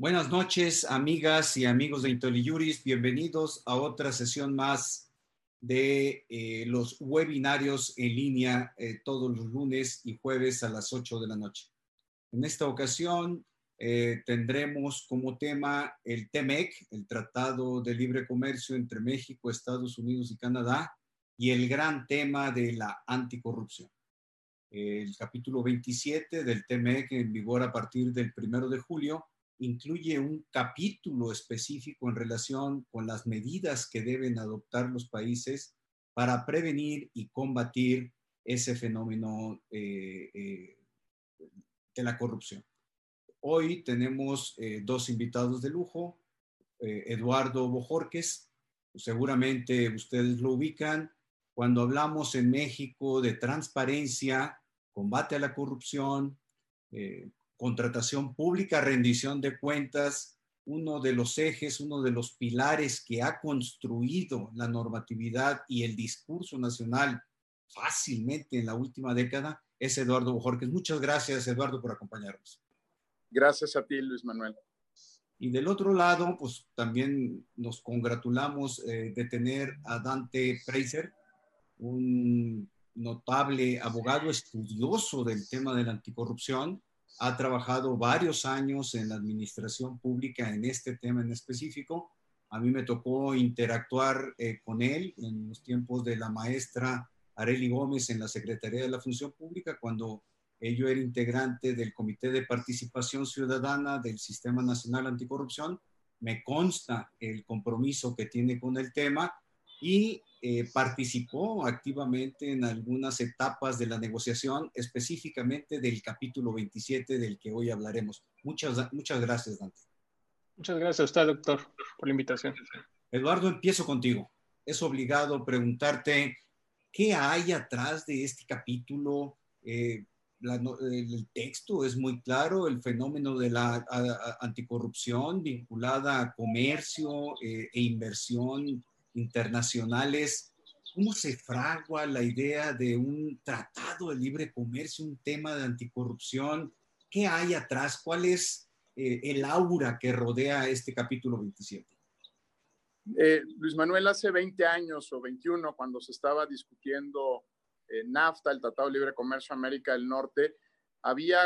Buenas noches, amigas y amigos de IntelliJuris. Bienvenidos a otra sesión más de eh, los webinarios en línea eh, todos los lunes y jueves a las 8 de la noche. En esta ocasión eh, tendremos como tema el TEMEC, el Tratado de Libre Comercio entre México, Estados Unidos y Canadá, y el gran tema de la anticorrupción. El capítulo 27 del TEMEC en vigor a partir del primero de julio incluye un capítulo específico en relación con las medidas que deben adoptar los países para prevenir y combatir ese fenómeno eh, eh, de la corrupción. Hoy tenemos eh, dos invitados de lujo, Eduardo Bojorques, seguramente ustedes lo ubican, cuando hablamos en México de transparencia, combate a la corrupción, contratación pública, rendición de cuentas, uno de los ejes, uno de los pilares que ha construido la normatividad y el discurso nacional fácilmente en la última década es Eduardo Bojorques. Muchas gracias, Eduardo, por acompañarnos. Gracias a ti, Luis Manuel. Y del otro lado, pues también nos congratulamos eh, de tener a Dante Fraser, un notable abogado estudioso del tema de la anticorrupción, ha trabajado varios años en la administración pública en este tema en específico. A mí me tocó interactuar eh, con él en los tiempos de la maestra Areli Gómez en la Secretaría de la Función Pública, cuando yo era integrante del Comité de Participación Ciudadana del Sistema Nacional Anticorrupción. Me consta el compromiso que tiene con el tema y eh, participó activamente en algunas etapas de la negociación, específicamente del capítulo 27 del que hoy hablaremos. Muchas, muchas gracias, Dante. Muchas gracias a usted, doctor, por la invitación. Eduardo, empiezo contigo. Es obligado preguntarte qué hay atrás de este capítulo. Eh, el texto es muy claro, el fenómeno de la anticorrupción vinculada a comercio eh, e inversión internacionales. ¿Cómo se fragua la idea de un tratado de libre comercio, un tema de anticorrupción? ¿Qué hay atrás? ¿Cuál es eh, el aura que rodea este capítulo 27? Eh, Luis Manuel, hace 20 años o 21, cuando se estaba discutiendo eh, NAFTA, el Tratado de Libre Comercio América del Norte, había,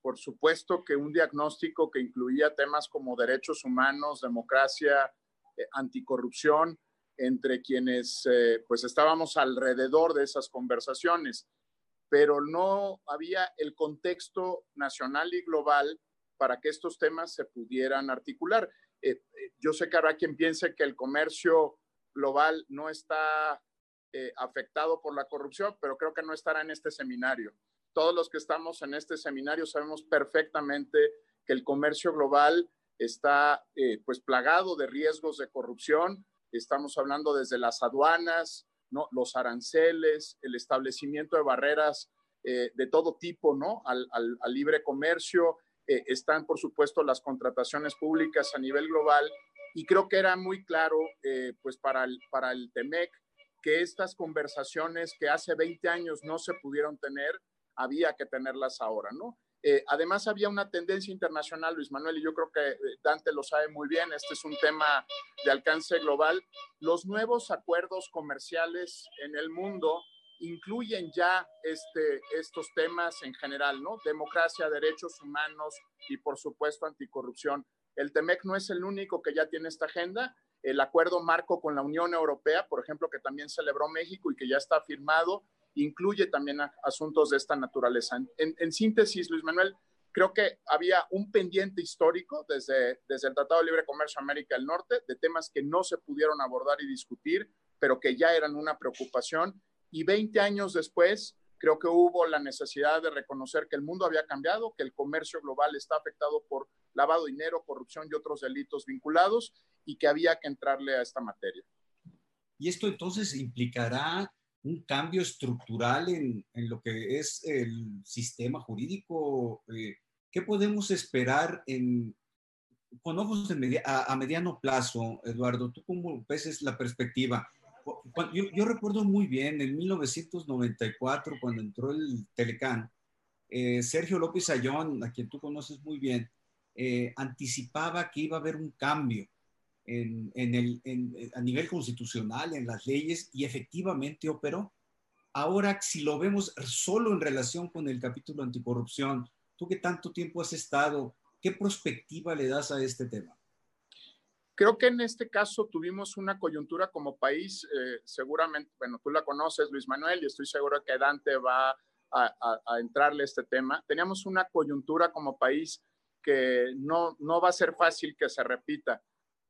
por supuesto, que un diagnóstico que incluía temas como derechos humanos, democracia, eh, anticorrupción entre quienes eh, pues estábamos alrededor de esas conversaciones, pero no había el contexto nacional y global para que estos temas se pudieran articular. Eh, yo sé que habrá quien piense que el comercio global no está afectado por la corrupción, pero creo que no estará en este seminario. Todos los que estamos en este seminario sabemos perfectamente que el comercio global está eh, pues plagado de riesgos de corrupción. Estamos hablando desde las aduanas, ¿no? los aranceles, el establecimiento de barreras eh, de todo tipo ¿no? al, libre comercio. Eh, están, por supuesto, las contrataciones públicas a nivel global. Y creo que era muy claro pues para el, para el TEMEC que estas conversaciones que hace 20 años no se pudieron tener, había que tenerlas ahora, ¿no? Eh, además, había una tendencia internacional, Luis Manuel, y yo creo que eh, Dante lo sabe muy bien, este es un tema de alcance global. Los nuevos acuerdos comerciales en el mundo incluyen ya este, estos temas en general, ¿no? Democracia, derechos humanos y, por supuesto, anticorrupción. El TEMEC no es el único que ya tiene esta agenda. El acuerdo marco con la Unión Europea, por ejemplo, que también celebró México y que ya está firmado, incluye también asuntos de esta naturaleza. En, síntesis, Luis Manuel, creo que había un pendiente histórico desde, desde el Tratado de Libre Comercio América del Norte de temas que no se pudieron abordar y discutir, pero que ya eran una preocupación. Y 20 años después, creo que hubo la necesidad de reconocer que el mundo había cambiado, que el comercio global está afectado por lavado de dinero, corrupción y otros delitos vinculados y que había que entrarle a esta materia. Y esto entonces implicará un cambio estructural en, en, lo que es el sistema jurídico. Eh, ¿Qué podemos esperar en, con ojos a, mediano plazo, Eduardo? ¿Tú cómo ves la perspectiva? Yo, yo, recuerdo muy bien, en 1994, cuando entró el Telecán, eh, Sergio López Ayón, a quien tú conoces muy bien, eh, anticipaba que iba a haber un cambio en, el, a nivel constitucional, en las leyes, y efectivamente operó. Ahora, si lo vemos solo en relación con el capítulo anticorrupción, tú que tanto tiempo has estado, ¿qué perspectiva le das a este tema? Creo que en este caso tuvimos una coyuntura como país, eh, seguramente, bueno, tú la conoces, Luis Manuel, y estoy seguro que Dante va a, a, entrarle a este tema. Teníamos una coyuntura como país que no, no va a ser fácil que se repita.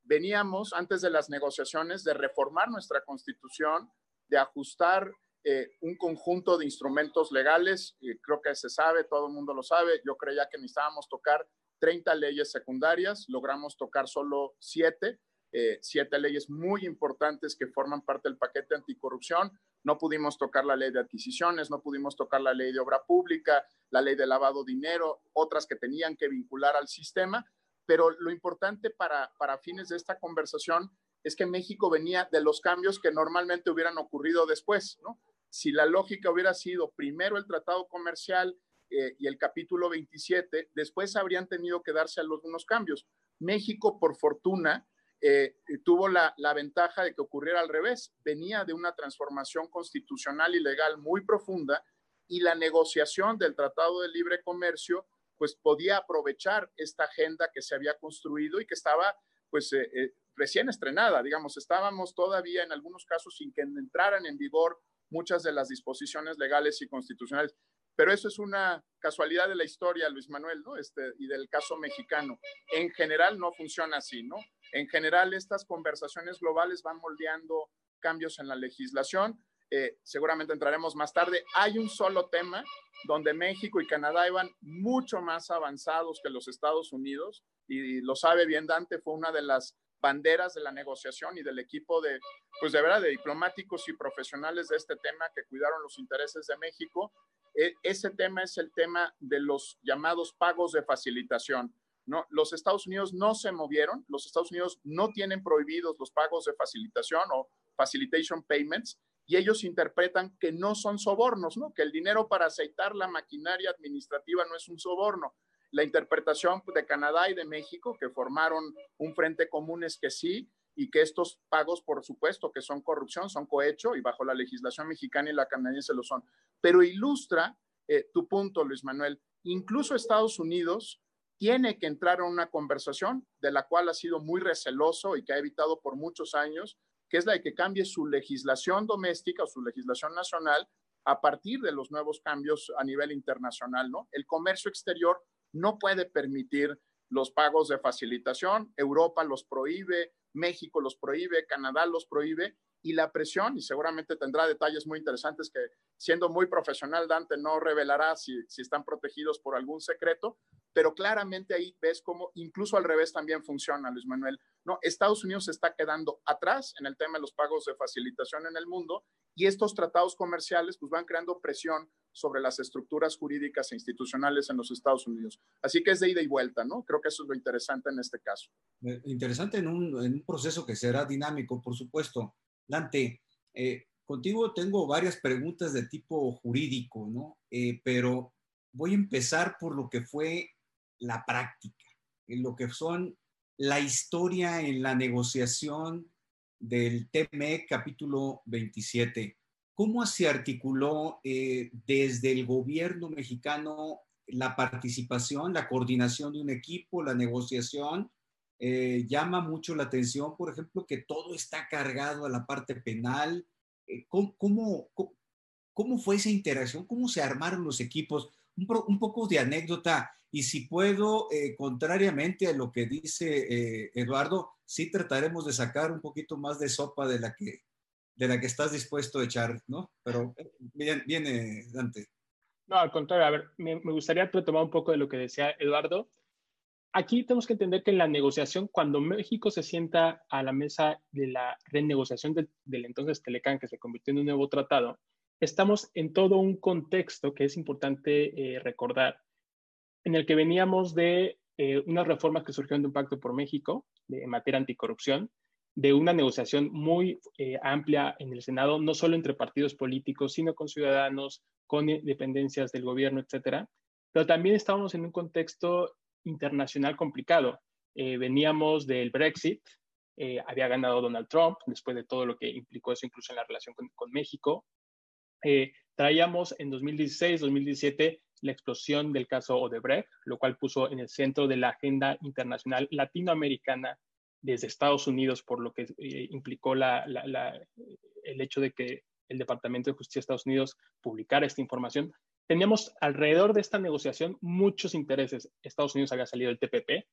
Veníamos antes de las negociaciones de reformar nuestra constitución, de ajustar eh, un conjunto de instrumentos legales, y creo que se sabe, todo el mundo lo sabe, yo creía que necesitábamos tocar 30 leyes secundarias, logramos tocar solo 7, eh, siete leyes muy importantes que forman parte del paquete anticorrupción. No pudimos tocar la ley de adquisiciones, no pudimos tocar la ley de obra pública, la ley de lavado de dinero, otras que tenían que vincular al sistema, pero lo importante para, para fines de esta conversación es que México venía de los cambios que normalmente hubieran ocurrido después, ¿no? Si la lógica hubiera sido primero el tratado comercial eh, y el capítulo 27, después habrían tenido que darse algunos cambios. México, por fortuna, eh, tuvo la, la, ventaja de que ocurriera al revés. Venía de una transformación constitucional y legal muy profunda y la negociación del Tratado de Libre Comercio pues podía aprovechar esta agenda que se había construido y que estaba pues eh, recién estrenada, digamos, estábamos todavía en algunos casos sin que entraran en vigor muchas de las disposiciones legales y constitucionales. Pero eso es una casualidad de la historia, Luis Manuel, ¿no? Este, y del caso mexicano. En general no funciona así, ¿no? En general estas conversaciones globales van moldeando cambios en la legislación. Eh, seguramente entraremos más tarde. Hay un solo tema donde México y Canadá iban mucho más avanzados que los Estados Unidos, y lo sabe bien Dante, fue una de las banderas de la negociación y del equipo de, pues de verdad, de diplomáticos y profesionales de este tema que cuidaron los intereses de México. E, ese tema es el tema de los llamados pagos de facilitación. ¿no? Los Estados Unidos no se movieron, los Estados Unidos no tienen prohibidos los pagos de facilitación o facilitation payments, y ellos interpretan que no son sobornos, ¿no? que el dinero para aceitar la maquinaria administrativa no es un soborno la interpretación de Canadá y de México, que formaron un frente común, es que sí, y que estos pagos, por supuesto, que son corrupción, son cohecho y bajo la legislación mexicana y la canadiense lo son. Pero ilustra eh, tu punto, Luis Manuel. Incluso Estados Unidos tiene que entrar en una conversación de la cual ha sido muy receloso y que ha evitado por muchos años, es la de que cambie su legislación doméstica o su legislación nacional a partir de los nuevos cambios a nivel internacional, ¿no? El comercio exterior no puede permitir los pagos de facilitación, Europa los prohíbe, México los prohíbe, Canadá los prohíbe, y la presión, y seguramente tendrá detalles muy interesantes que siendo muy profesional Dante no revelará si, si están protegidos por algún secreto, pero claramente ahí ves cómo incluso al revés también funciona, Luis Manuel. No, Estados Unidos se está quedando atrás en el tema de los pagos de facilitación en el mundo y estos tratados comerciales pues van creando presión sobre las estructuras jurídicas e institucionales en los Estados Unidos. Así que es de ida y vuelta, ¿no? Creo que eso es lo interesante en este caso. Eh, interesante en un, en un proceso que será dinámico, por supuesto. Dante, eh, contigo tengo varias preguntas de tipo jurídico, ¿no? Eh, pero voy a empezar por lo que fue la práctica, en lo que son la historia en la negociación del TME capítulo 27. ¿Cómo se articuló eh, desde el gobierno mexicano la participación, la coordinación de un equipo, la negociación? Eh, llama mucho la atención, por ejemplo, que todo está cargado a la parte penal. Eh, ¿cómo, cómo, fue esa interacción? ¿Cómo se armaron los equipos? Un, un poco de anécdota. Y si puedo, contrariamente a lo que dice Eduardo, sí trataremos de sacar un poquito más de sopa de la que de la que estás dispuesto a echar, ¿no? Pero eh, viene, viene Dante. No, al contrario, a ver, me, gustaría retomar un poco de lo que decía Eduardo. Aquí tenemos que entender que en la negociación, cuando México se sienta a la mesa de la renegociación del entonces Telecan, que se convirtió en un nuevo tratado, estamos en todo un contexto que es importante eh, recordar, en el que veníamos de eh, unas reformas que surgieron de un pacto por México de, en materia anticorrupción, de una negociación muy eh, amplia en el Senado, no solo entre partidos políticos, sino con ciudadanos, con dependencias del gobierno, etcétera. Pero también estábamos en un contexto internacional complicado. Eh, veníamos del Brexit, eh, había ganado Donald Trump después de todo lo que implicó eso, incluso en la relación con, con México. Eh, traíamos en 2016, 2017 la explosión del caso Odebrecht, lo cual puso en el centro de la agenda internacional latinoamericana desde Estados Unidos, por lo que eh, implicó la, la, el hecho de que el Departamento de Justicia de Estados Unidos publicara esta información. Teníamos alrededor de esta negociación muchos intereses. Estados Unidos había salido del TPP,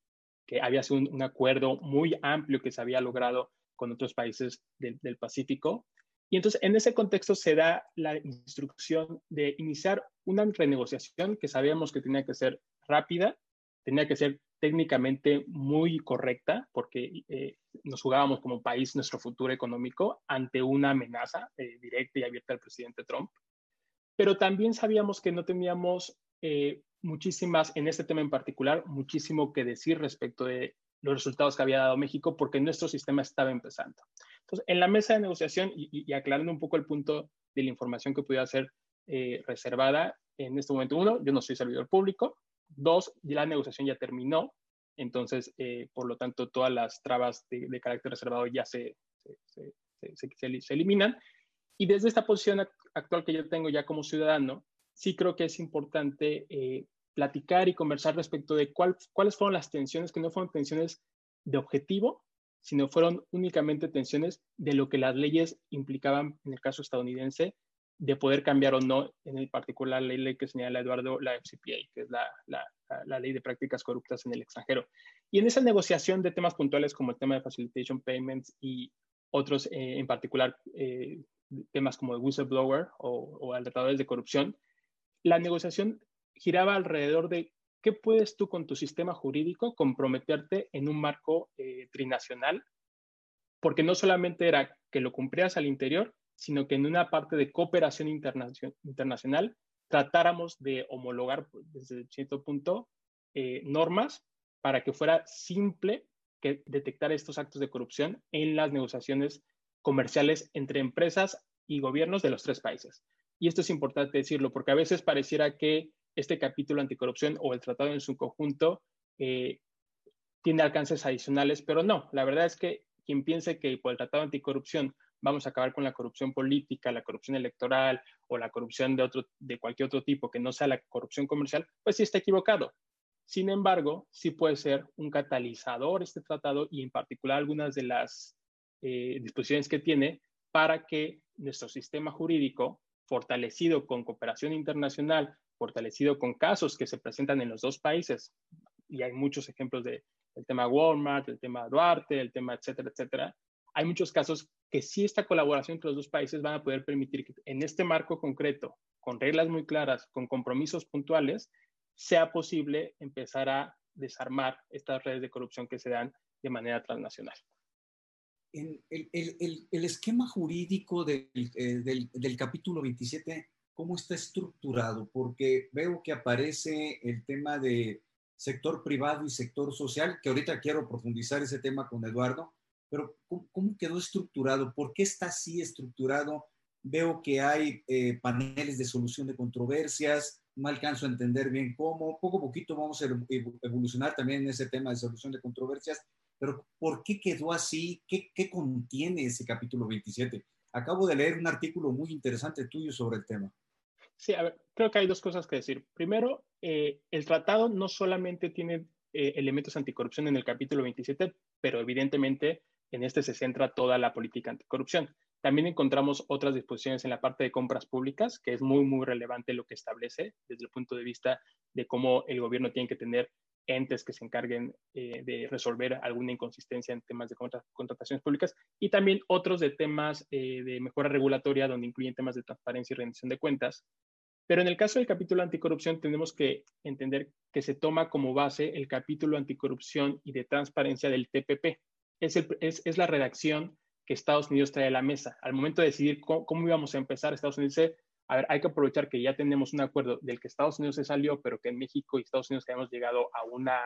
que había sido un, acuerdo muy amplio que se había logrado con otros países del, Pacífico. Y entonces, en ese contexto se da la instrucción de iniciar una renegociación que sabíamos que tenía que ser rápida, tenía que ser técnicamente muy correcta, porque eh, nos jugábamos como país nuestro futuro económico ante una amenaza eh, directa y abierta del presidente Trump. Pero también sabíamos que no teníamos eh, muchísimas, en este tema en particular, muchísimo que decir respecto de los resultados que había dado México, porque nuestro sistema estaba empezando. Entonces, en la mesa de negociación, y, aclarando un poco el punto de la información que pudiera ser reservada, en este momento, uno, yo no soy servidor público, Dos, la negociación ya terminó, entonces, eh, por lo tanto, todas las trabas de, carácter reservado ya se, se, se, eliminan. Y desde esta posición actual que yo tengo ya como ciudadano, sí creo que es importante eh, platicar y conversar respecto de cuál, cuáles fueron las tensiones, que no fueron tensiones de objetivo, sino fueron únicamente tensiones de lo que las leyes implicaban en el caso estadounidense de poder cambiar o no, en el particular la ley que señala Eduardo, la FCPA, que es la, la, la, ley de prácticas corruptas en el extranjero. Y en esa negociación de temas puntuales como el tema de facilitation payments y otros, eh, en particular eh, temas como el whistleblower o, o alertadores de corrupción, la negociación giraba alrededor de qué puedes tú con tu sistema jurídico comprometerte en un marco eh, trinacional, porque no solamente era que lo cumplieras al interior, sino que en una parte de cooperación internacional tratáramos de homologar desde cierto punto normas para que fuera simple que detectar estos actos de corrupción en las negociaciones comerciales entre empresas y gobiernos de los tres países. Y esto es importante decirlo porque a veces pareciera que este capítulo anticorrupción o el tratado en su conjunto eh, tiene alcances adicionales, pero no, la verdad es que quien piense que por el tratado anticorrupción vamos a acabar con la corrupción política, la corrupción electoral o la corrupción de, otro, de cualquier otro tipo que no sea la corrupción comercial, pues sí está equivocado. Sin embargo, sí puede ser un catalizador este tratado y en particular algunas de las eh, disposiciones que tiene para que nuestro sistema jurídico, fortalecido con cooperación internacional, fortalecido con casos que se presentan en los dos países, y hay muchos ejemplos de tema Walmart, el tema Duarte, el tema etcétera, etcétera, hay muchos casos que sí esta colaboración entre los dos países van a poder permitir que en este marco concreto, con reglas muy claras, con compromisos puntuales, sea posible empezar a desarmar estas redes de corrupción que se dan de manera transnacional. En el, esquema jurídico del, eh, capítulo 27, ¿cómo está estructurado? Porque veo que aparece el tema de sector privado y sector social, que ahorita quiero profundizar ese tema con Eduardo, pero ¿cómo, quedó estructurado? ¿Por qué está así estructurado? Veo que hay eh, paneles de solución de controversias, no alcanzo a entender bien cómo, poco a poquito vamos a evolucionar también en ese tema de solución de controversias, pero ¿por qué quedó así? ¿Qué, qué contiene ese capítulo 27? Acabo de leer un artículo muy interesante tuyo sobre el tema. Sí, a ver, creo que hay dos cosas que decir. Primero, eh, el tratado no solamente tiene eh, elementos anticorrupción en el capítulo 27, pero evidentemente en este se centra toda la política anticorrupción. También encontramos otras disposiciones en la parte de compras públicas, que es muy, muy relevante lo que establece desde el punto de vista de cómo el gobierno tiene que tener entes que se encarguen eh, de resolver alguna inconsistencia en temas de contrataciones públicas y también otros de temas eh, de mejora regulatoria donde incluyen temas de transparencia y rendición de cuentas. Pero en el caso del capítulo anticorrupción tenemos que entender que se toma como base el capítulo anticorrupción y de transparencia del TPP, es, la redacción Estados Unidos trae a la mesa. Al momento de decidir cómo, íbamos a empezar, Estados Unidos dice, a ver, hay que aprovechar que ya tenemos un acuerdo del que Estados Unidos se salió, pero que en México y Estados Unidos hemos llegado a, una,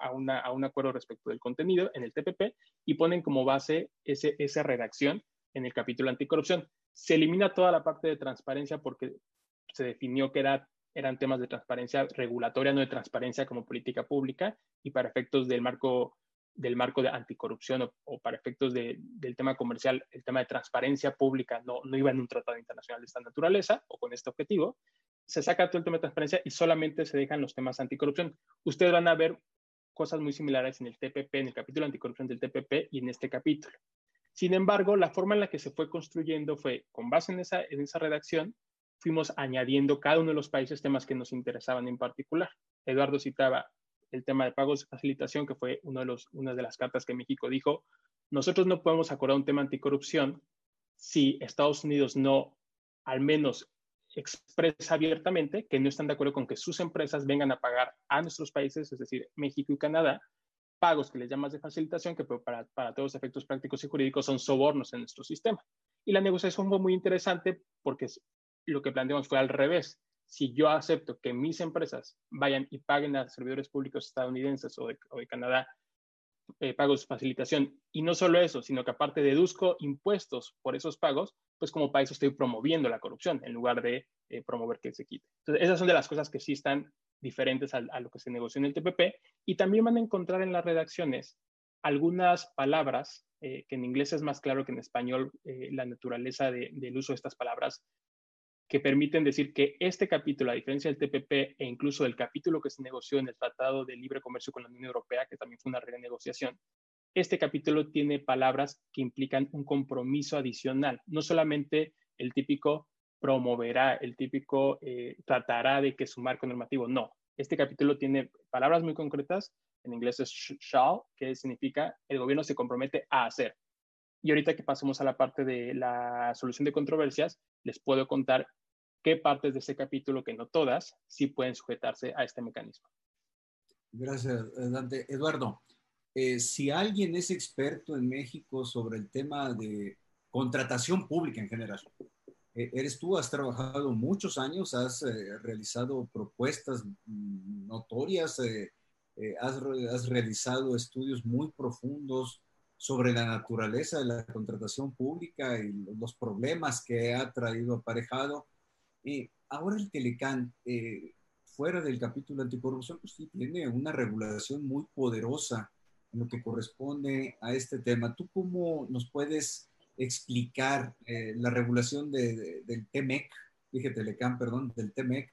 a, una, a un acuerdo respecto del contenido en el TPP y ponen como base ese, esa redacción en el capítulo anticorrupción. Se elimina toda la parte de transparencia porque se definió que era eran temas de transparencia regulatoria, no de transparencia como política pública, y para efectos del marco del marco de anticorrupción o, para efectos del tema comercial, el tema de transparencia pública no, no iba en un tratado internacional de esta naturaleza o con este objetivo, se saca todo el tema de transparencia y solamente se dejan los temas anticorrupción. Ustedes van a ver cosas muy similares en el TPP, en el capítulo anticorrupción del TPP y en este capítulo. Sin embargo, la forma en la que se fue construyendo fue, con base en esa, en esa redacción, fuimos añadiendo cada uno de los países temas que nos interesaban en particular. Eduardo citaba el tema de pagos de facilitación, que fue una de las cartas que México dijo, nosotros no podemos acordar un tema anticorrupción si Estados Unidos no al menos expresa abiertamente que no están de acuerdo con que sus empresas vengan a pagar a nuestros países, es decir, México y Canadá, pagos que les llamas de facilitación, que para, para todos los efectos prácticos y jurídicos son sobornos en nuestro sistema. Y la negociación fue muy interesante porque lo que planteamos fue al revés. Si yo acepto que mis empresas vayan y paguen a servidores públicos estadounidenses o de, Canadá eh, pagos de facilitación, y no solo eso, sino que aparte deduzco impuestos por esos pagos, pues como país estoy promoviendo la corrupción en lugar de eh, promover que se quite. Entonces, esas son de las cosas que sí están diferentes a, lo que se negoció en el TPP y también van a encontrar en las redacciones algunas palabras, eh, que en inglés es más claro que en español eh, la naturaleza del uso de estas palabras, que permiten decir que este capítulo, a diferencia del TPP e incluso del capítulo que se negoció en el Tratado de Libre Comercio con la Unión Europea, que también fue una renegociación, este capítulo tiene palabras que implican un compromiso adicional, no solamente el típico promoverá, el típico eh, tratará de que su marco normativo. No, este capítulo tiene palabras muy concretas, en inglés es shall, que significa el gobierno se compromete a hacer. Y ahorita que pasemos a la parte de la solución de controversias, les puedo contar qué partes de ese capítulo, que no todas, sí pueden sujetarse a este mecanismo. Gracias, Dante. Eduardo, eh, si alguien es experto en México sobre el tema de contratación pública en general, eh, eres tú, has trabajado muchos años, has eh, realizado propuestas notorias, eh, has, has, realizado estudios muy profundos sobre la naturaleza de la contratación pública y los problemas que ha traído aparejado. Y ahora el Telecán, fuera del capítulo anticorrupción, pues sí tiene una regulación muy poderosa en lo que corresponde a este tema. ¿Tú cómo nos puedes explicar eh, la regulación de, del TEMEC, dije Telecam, perdón, del TEMEC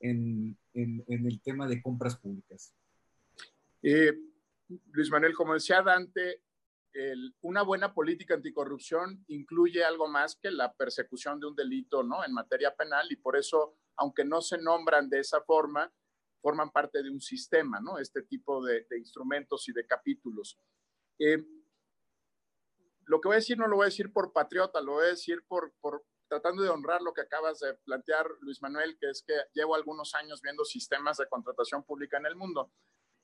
en, en, el tema de compras públicas? Eh, Luis Manuel, como decía Dante, una buena política anticorrupción incluye algo más que la persecución de un delito ¿no? en materia penal y por eso, aunque no se nombran de esa forma, forman parte de un sistema, ¿no? este tipo de, de instrumentos y de capítulos. Eh, lo que voy a decir no lo voy a decir por patriota, lo voy a decir por, por tratando de honrar lo que acabas de plantear, Luis Manuel, que es que llevo algunos años viendo sistemas de contratación pública en el mundo.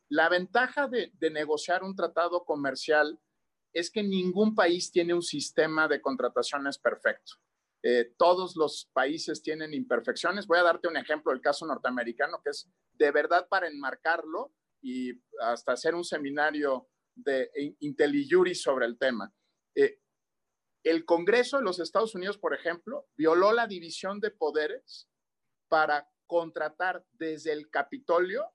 La ventaja de, de negociar un tratado comercial es que ningún país tiene un sistema de contrataciones perfecto. Eh, todos los países tienen imperfecciones. Voy a darte un ejemplo del caso norteamericano, que es de verdad para enmarcarlo y hasta hacer un seminario de IntelliJuris sobre el tema. Eh, el Congreso de los Estados Unidos, por ejemplo, violó la división de poderes para contratar desde el Capitolio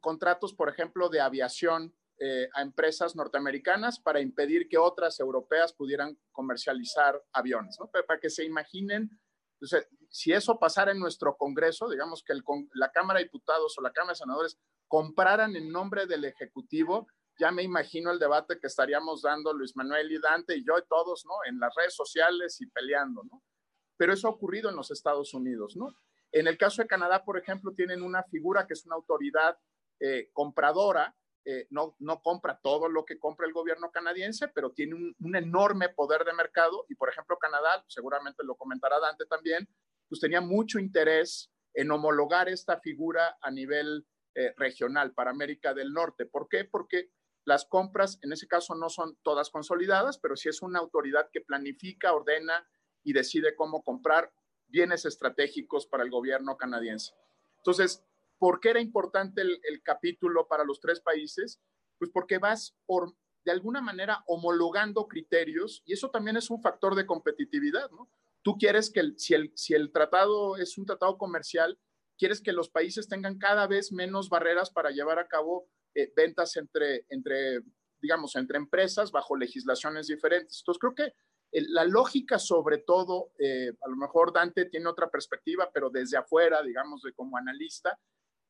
contratos, por ejemplo, de aviación eh, a empresas norteamericanas para impedir que otras europeas pudieran comercializar aviones, Para que se imaginen, si eso pasara en nuestro Congreso, digamos que la Cámara de Diputados o la Cámara de Senadores compraran en nombre del Ejecutivo ya me imagino el debate que estaríamos dando Luis Manuel y Dante y yo y todos, ¿no? En las redes sociales y peleando, ¿no? Pero eso ha ocurrido en los Estados Unidos, ¿no? En el caso de Canadá, por ejemplo, tienen una figura que es una autoridad eh, compradora, eh, no, compra todo lo que compra el gobierno canadiense, pero tiene un, enorme poder de mercado y, por ejemplo, Canadá, seguramente lo comentará Dante también, pues tenía mucho interés en homologar esta figura a nivel eh, regional para América del Norte. ¿Por qué? Porque las compras, en ese caso, no son todas consolidadas, pero sí es una autoridad que planifica, ordena y decide cómo comprar bienes estratégicos para el gobierno canadiense. Entonces, ¿por qué era importante el, capítulo para los tres países? Pues porque vas por, de alguna manera homologando criterios y eso también es un factor de competitividad, ¿no? Tú quieres que si, el, si el tratado es un tratado comercial, quieres que los países tengan cada vez menos barreras para llevar a cabo eh, ventas entre, entre, digamos, entre empresas bajo legislaciones diferentes. Entonces, creo que la lógica, sobre todo, eh, a lo mejor Dante tiene otra perspectiva, pero desde afuera, digamos, de como analista,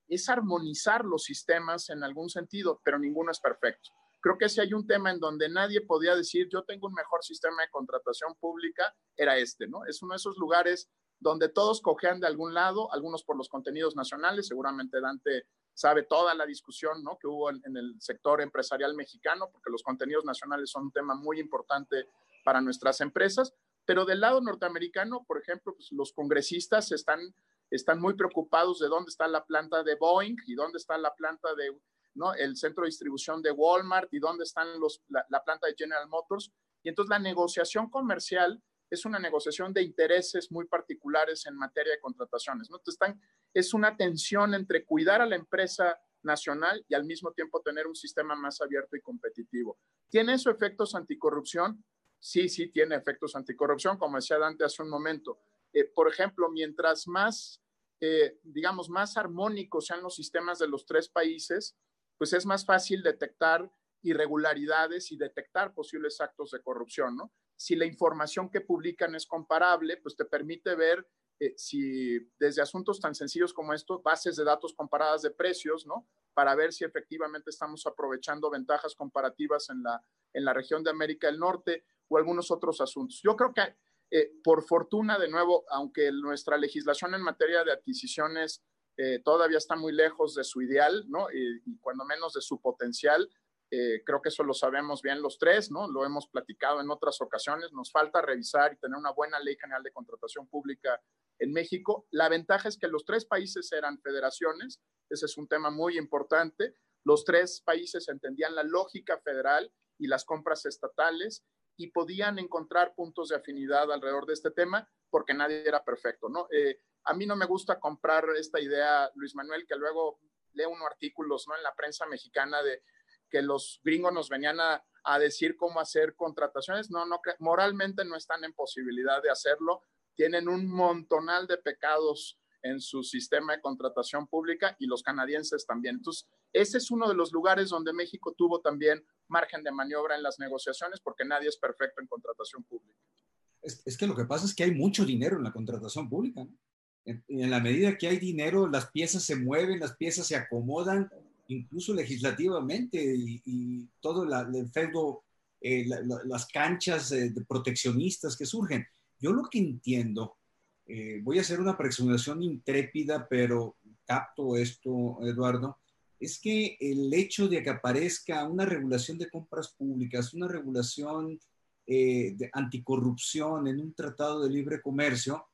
es armonizar los sistemas en algún sentido, pero ninguno es perfecto. Creo que si hay un tema en donde nadie podía decir, yo tengo un mejor sistema de contratación pública, era este, ¿no? Es uno de esos lugares donde todos cojean de algún lado, algunos por los contenidos nacionales, seguramente Dante sabe toda la discusión ¿no? que hubo en, el sector empresarial mexicano, porque los contenidos nacionales son un tema muy importante para nuestras empresas, pero del lado norteamericano, por ejemplo, pues los congresistas están, están muy preocupados de dónde está la planta de Boeing y dónde está la planta de, ¿no? el centro de distribución de Walmart y dónde están los, la, la planta de General Motors. Y entonces la negociación comercial es una negociación de intereses muy particulares en materia de contrataciones. ¿no? Entonces, están, es una tensión entre cuidar a la empresa nacional y al mismo tiempo tener un sistema más abierto y competitivo. ¿Tiene eso efectos anticorrupción? sí, sí tiene efectos anticorrupción, como decía Dante hace un momento. Eh, por ejemplo, mientras más, eh, digamos, más armónicos sean los sistemas de los tres países, pues es más fácil detectar irregularidades y detectar posibles actos de corrupción, ¿no? Si la información que publican es comparable, pues te permite ver eh, si desde asuntos tan sencillos como estos, bases de datos comparadas de precios, ¿no? Para ver si efectivamente estamos aprovechando ventajas comparativas en la, en la región de América del Norte o algunos otros asuntos. Yo creo que, eh, por fortuna, de nuevo, aunque nuestra legislación en materia de adquisiciones eh, todavía está muy lejos de su ideal, ¿no? Y, cuando menos de su potencial, eh, creo que eso lo sabemos bien los tres, ¿no? Lo hemos platicado en otras ocasiones. Nos falta revisar y tener una buena ley general de contratación pública en México. La ventaja es que los tres países eran federaciones. Ese es un tema muy importante. Los tres países entendían la lógica federal y las compras estatales y podían encontrar puntos de afinidad alrededor de este tema porque nadie era perfecto, ¿no? Eh, a mí no me gusta comprar esta idea, Luis Manuel, que luego lee unos artículos, ¿no? En la prensa mexicana de que los gringos nos venían a, a decir cómo hacer contrataciones. No, no, moralmente no están en posibilidad de hacerlo. Tienen un montonal de pecados en su sistema de contratación pública y los canadienses también. Entonces, ese es uno de los lugares donde México tuvo también margen de maniobra en las negociaciones porque nadie es perfecto en contratación pública. Es, es que lo que pasa es que hay mucho dinero en la contratación pública. ¿no? En, en, la medida que hay dinero, las piezas se mueven, las piezas se acomodan, incluso legislativamente, y, y todo la, el feudo, eh, la, la, las canchas eh, de proteccionistas que surgen. Yo lo que entiendo, eh, voy a hacer una presentación intrépida, pero capto esto, Eduardo, es que el hecho de que aparezca una regulación de compras públicas, una regulación eh, de anticorrupción en un tratado de libre comercio,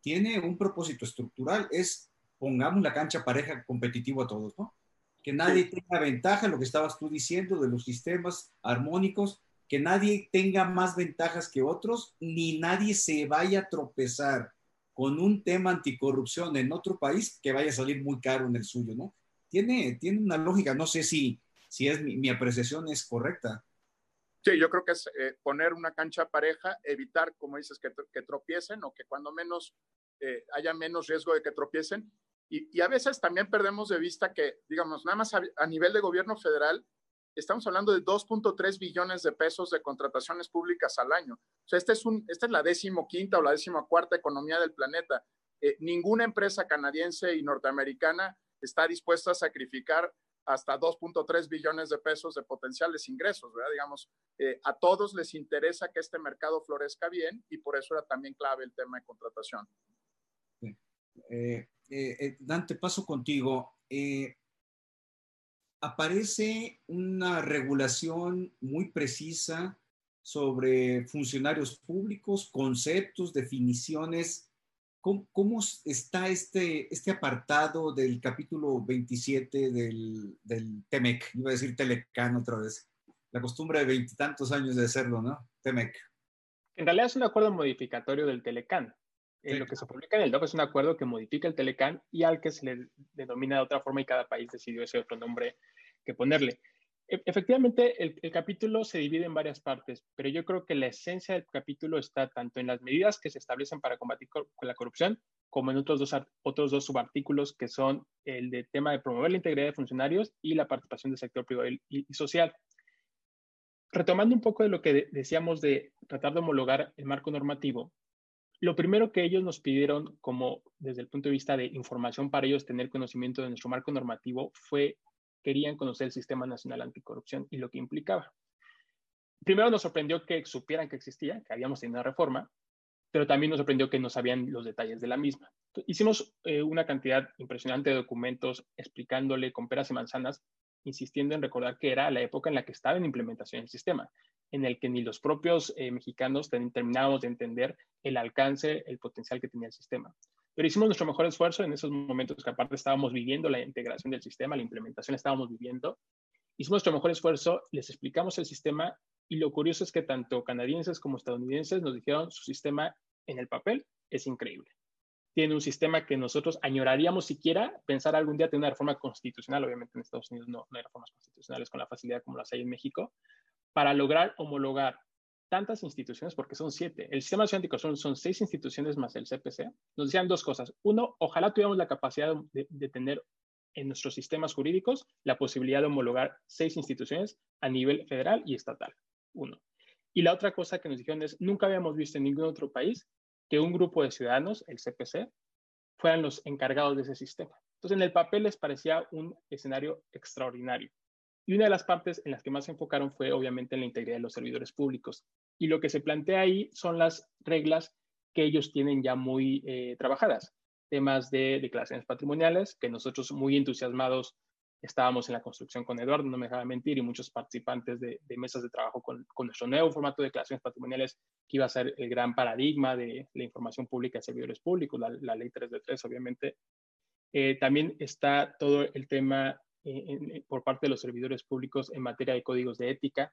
tiene un propósito estructural, es pongamos la cancha pareja competitivo a todos, ¿no? Que nadie sí. tenga ventaja, lo que estabas tú diciendo de los sistemas armónicos, que nadie tenga más ventajas que otros, ni nadie se vaya a tropezar con un tema anticorrupción en otro país que vaya a salir muy caro en el suyo, ¿no? tiene, tiene una lógica. No sé si, si es mi, apreciación es correcta. Sí, yo creo que es eh, poner una cancha pareja, evitar, como dices, que, tropiecen o que cuando menos eh, haya menos riesgo de que tropiecen. Y, a veces también perdemos de vista que, digamos, nada más a nivel de gobierno federal, estamos hablando de 2.3 billones de pesos de contrataciones públicas al año. O sea, este es un, esta es la decimoquinta o la decimocuarta economía del planeta. Eh, ninguna empresa canadiense y norteamericana está dispuesta a sacrificar hasta 2.3 billones de pesos de potenciales ingresos, ¿verdad? Digamos, eh, a todos les interesa que este mercado florezca bien y por eso era también clave el tema de contratación. Eh, eh, eh Dante, paso contigo. Eh, aparece una regulación muy precisa sobre funcionarios públicos, conceptos, definiciones ¿Cómo, ¿Cómo, está este, este apartado del capítulo 27 del, del TEMEC? Iba a decir Telecán otra vez. La costumbre de veintitantos años de hacerlo, ¿no? TEMEC. En realidad es un acuerdo modificatorio del Telecán. Sí. lo que se publica en el DOC es un acuerdo que modifica el Telecán y al que se le denomina de otra forma y cada país decidió ese otro nombre que ponerle. E, efectivamente, el, el, capítulo se divide en varias partes, pero yo creo que la esencia del capítulo está tanto en las medidas que se establecen para combatir con la corrupción como en otros dos, otros dos subartículos que son el de tema de promover la integridad de funcionarios y la participación del sector privado y, social. Retomando un poco de lo que decíamos de tratar de homologar el marco normativo, lo primero que ellos nos pidieron como desde el punto de vista de información para ellos tener conocimiento de nuestro marco normativo fue, querían conocer el Sistema Nacional Anticorrupción y lo que implicaba. Primero nos sorprendió que supieran que existía, que habíamos tenido una reforma, pero también nos sorprendió que no sabían los detalles de la misma. Hicimos eh, una cantidad impresionante de documentos explicándole con peras y manzanas, insistiendo en recordar que era la época en la que estaba en implementación el sistema, en el que ni los propios eh, mexicanos terminábamos de entender el alcance, el potencial que tenía el sistema. Pero hicimos nuestro mejor esfuerzo en esos momentos que aparte estábamos viviendo la integración del sistema, la implementación estábamos viviendo. Hicimos nuestro mejor esfuerzo, les explicamos el sistema y lo curioso es que tanto canadienses como estadounidenses nos dijeron su sistema en el papel es increíble. Tiene un sistema que nosotros añoraríamos siquiera pensar algún día tener una reforma constitucional. Obviamente en Estados Unidos no, no hay reformas constitucionales con la facilidad como las hay en México, para lograr homologar tantas instituciones, porque son siete. El sistema nacional son, son seis instituciones más el CPC. Nos decían dos cosas. Uno, ojalá tuviéramos la capacidad de, de, tener en nuestros sistemas jurídicos la posibilidad de homologar seis instituciones a nivel federal y estatal uno. Y la otra cosa que nos dijeron es, nunca habíamos visto en ningún otro país que un grupo de ciudadanos, el CPC, fueran los encargados de ese sistema. Entonces, en el papel les parecía un escenario extraordinario. Y una de las partes en las que más se enfocaron fue, obviamente, en la integridad de los servidores públicos. Y lo que se plantea ahí son las reglas que ellos tienen ya muy eh, trabajadas. Temas de declaraciones patrimoniales, que nosotros muy entusiasmados estábamos en la construcción con Eduardo, no me dejaba mentir, y muchos participantes de, mesas de trabajo con, nuestro nuevo formato de declaraciones patrimoniales, que iba a ser el gran paradigma de la información pública de servidores públicos, la, ley 3 de 3, obviamente. Eh, también está todo el tema por parte de los servidores públicos en materia de códigos de ética.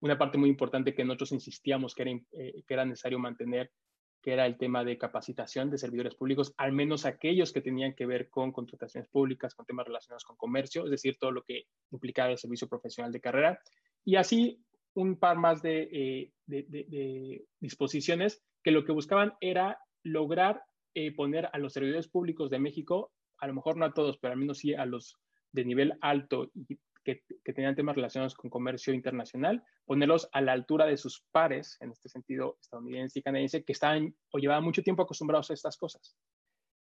Una parte muy importante que nosotros insistíamos que era, eh, que era necesario mantener que era el tema de capacitación de servidores públicos, al menos aquellos que tenían que ver con contrataciones públicas, con temas relacionados con comercio, es decir, todo lo que implicaba el servicio profesional de carrera. Y así un par más de, eh, disposiciones que lo que buscaban era lograr eh, poner a los servidores públicos de México, a lo mejor no a todos, pero al menos sí a los de nivel alto y que, tenían temas relacionados con comercio internacional, ponerlos a la altura de sus pares, en este sentido estadounidense y canadiense, que estaban o llevaban mucho tiempo acostumbrados a estas cosas.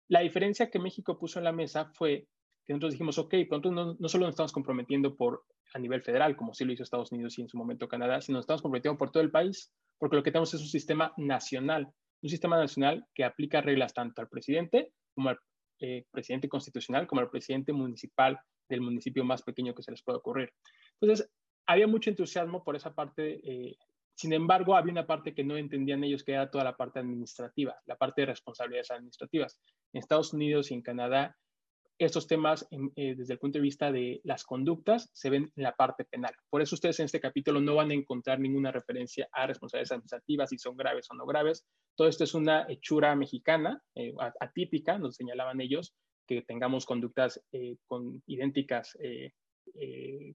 La diferencia que México puso en la mesa fue que nosotros dijimos, ok, pronto no, no solo nos estamos comprometiendo por a nivel federal, como sí lo hizo Estados Unidos y en su momento Canadá, sino nos estamos comprometiendo por todo el país, porque lo que tenemos es un sistema nacional, un sistema nacional que aplica reglas tanto al presidente como al eh, presidente constitucional, como al presidente municipal del municipio más pequeño que se les pueda ocurrir. Entonces, había mucho entusiasmo por esa parte. Eh, sin embargo, había una parte que no entendían ellos, que era toda la parte administrativa, la parte de responsabilidades administrativas. En Estados Unidos y en Canadá, estos temas, eh, desde el punto de vista de las conductas, se ven en la parte penal. Por eso ustedes en este capítulo no van a encontrar ninguna referencia a responsabilidades administrativas, si son graves o no graves. Todo esto es una hechura mexicana, eh, atípica, nos señalaban ellos, que tengamos conductas eh, con idénticas eh, eh,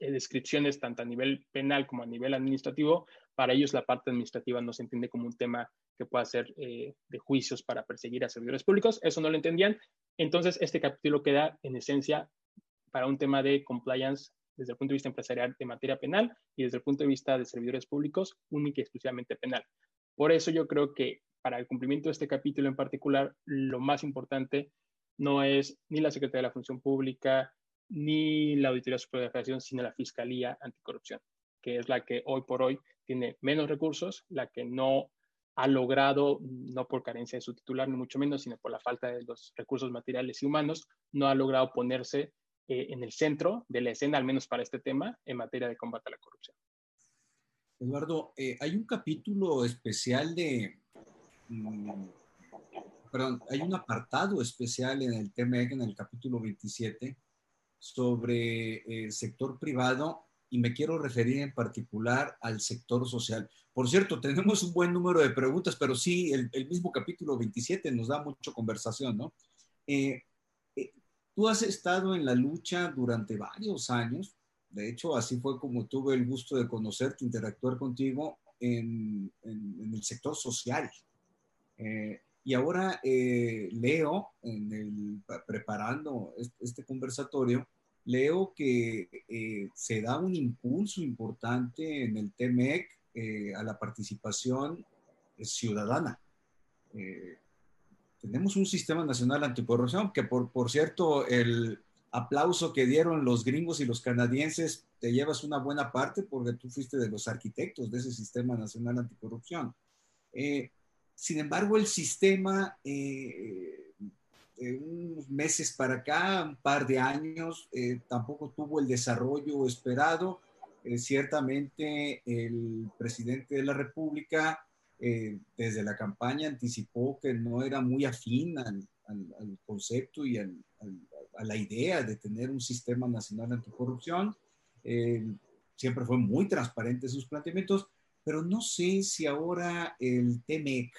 descripciones tanto a nivel penal como a nivel administrativo, para ellos la parte administrativa no se entiende como un tema que pueda ser de juicios para perseguir a servidores públicos, eso no lo entendían. Entonces, este capítulo queda en esencia para un tema de compliance desde el punto de vista empresarial de materia penal y desde el punto de vista de servidores públicos única y exclusivamente penal. Por eso yo creo que para el cumplimiento de este capítulo en particular, lo más importante no es ni la Secretaría de la Función Pública, ni la Auditoría Superior de la Federación, sino la Fiscalía Anticorrupción, que es la que hoy por hoy tiene menos recursos, la que no ha logrado, no por carencia de su titular, ni mucho menos, sino por la falta de los recursos materiales y humanos, no ha logrado ponerse eh, en el centro de la escena, al menos para este tema, en materia de combate a la corrupción. Eduardo, eh, hay un capítulo especial de, perdón, hay un apartado especial en el TMEC, en el capítulo 27, sobre el sector privado y me quiero referir en particular al sector social. Por cierto, tenemos un buen número de preguntas, pero sí, el, mismo capítulo 27 nos da mucha conversación, ¿no? Eh, eh, tú has estado en la lucha durante varios años, de hecho, así fue como tuve el gusto de conocerte, interactuar contigo en, en el sector social. Eh, Y ahora eh, leo, preparando este, conversatorio, leo que eh, se da un impulso importante en el TMEC eh, a la participación ciudadana. tenemos un sistema nacional anticorrupción que, por, por cierto, el aplauso que dieron los gringos y los canadienses, te llevas una buena parte porque tú fuiste de los arquitectos de ese sistema nacional anticorrupción. Sin embargo, el sistema, eh, de unos meses para acá, un par de años, eh, tampoco tuvo el desarrollo esperado. Eh, ciertamente, el presidente de la República, desde la campaña, anticipó que no era muy afín al, concepto y a la idea de tener un sistema nacional anticorrupción. siempre fue muy transparente en sus planteamientos pero no sé si ahora el TEMEC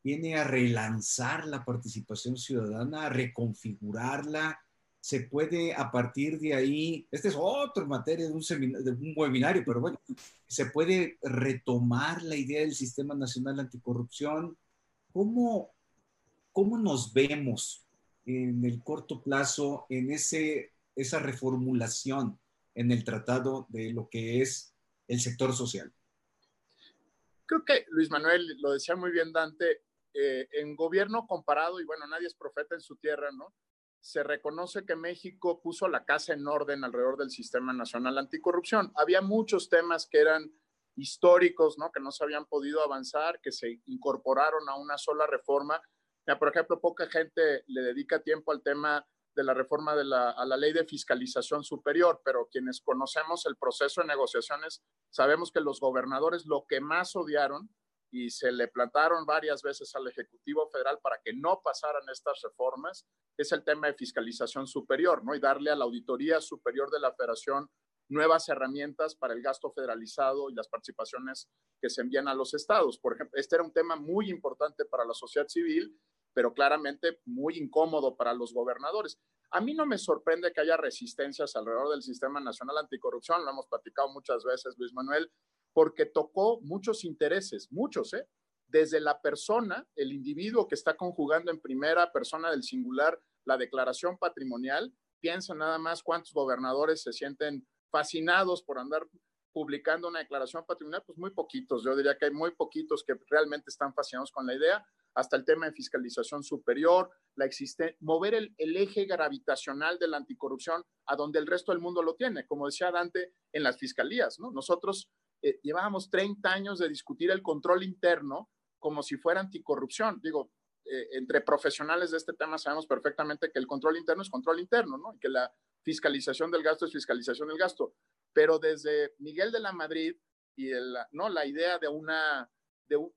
viene a relanzar la participación ciudadana, a reconfigurarla. Se puede a partir de ahí, esta es otra materia de un, de un webinario, pero bueno, se puede retomar la idea del Sistema Nacional Anticorrupción. ¿Cómo, cómo nos vemos en el corto plazo en ese, esa reformulación en el tratado de lo que es el sector social? Creo que Luis Manuel lo decía muy bien Dante, eh, en gobierno comparado, y bueno, nadie es profeta en su tierra, ¿no? Se reconoce que México puso la casa en orden alrededor del Sistema Nacional Anticorrupción. Había muchos temas que eran históricos, ¿no? Que no se habían podido avanzar, que se incorporaron a una sola reforma. por ejemplo, poca gente le dedica tiempo al tema de la reforma de la, a la ley de fiscalización superior, pero quienes conocemos el proceso de negociaciones sabemos que los gobernadores lo que más odiaron y se le plantaron varias veces al Ejecutivo Federal para que no pasaran estas reformas es el tema de fiscalización superior, ¿no? Y darle a la Auditoría Superior de la Federación nuevas herramientas para el gasto federalizado y las participaciones que se envían a los estados. Por ejemplo, este era un tema muy importante para la sociedad civil pero claramente muy incómodo para los gobernadores. A mí no me sorprende que haya resistencias alrededor del Sistema Nacional Anticorrupción, lo hemos platicado muchas veces, Luis Manuel, porque tocó muchos intereses, muchos, ¿eh? Desde la persona, el individuo que está conjugando en primera persona del singular la declaración patrimonial, piensa nada más cuántos gobernadores se sienten fascinados por andar publicando una declaración patrimonial, pues muy poquitos. Yo diría que hay muy poquitos que realmente están fascinados con la idea hasta el tema de fiscalización superior, la existe, mover el, eje gravitacional de la anticorrupción a donde el resto del mundo lo tiene, como decía Dante, en las fiscalías. ¿no? Nosotros eh, llevábamos 30 años de discutir el control interno como si fuera anticorrupción. Digo, eh, entre profesionales de este tema sabemos perfectamente que el control interno es control interno, ¿no? Y que la fiscalización del gasto es fiscalización del gasto. Pero desde Miguel de la Madrid y ¿no? la idea de una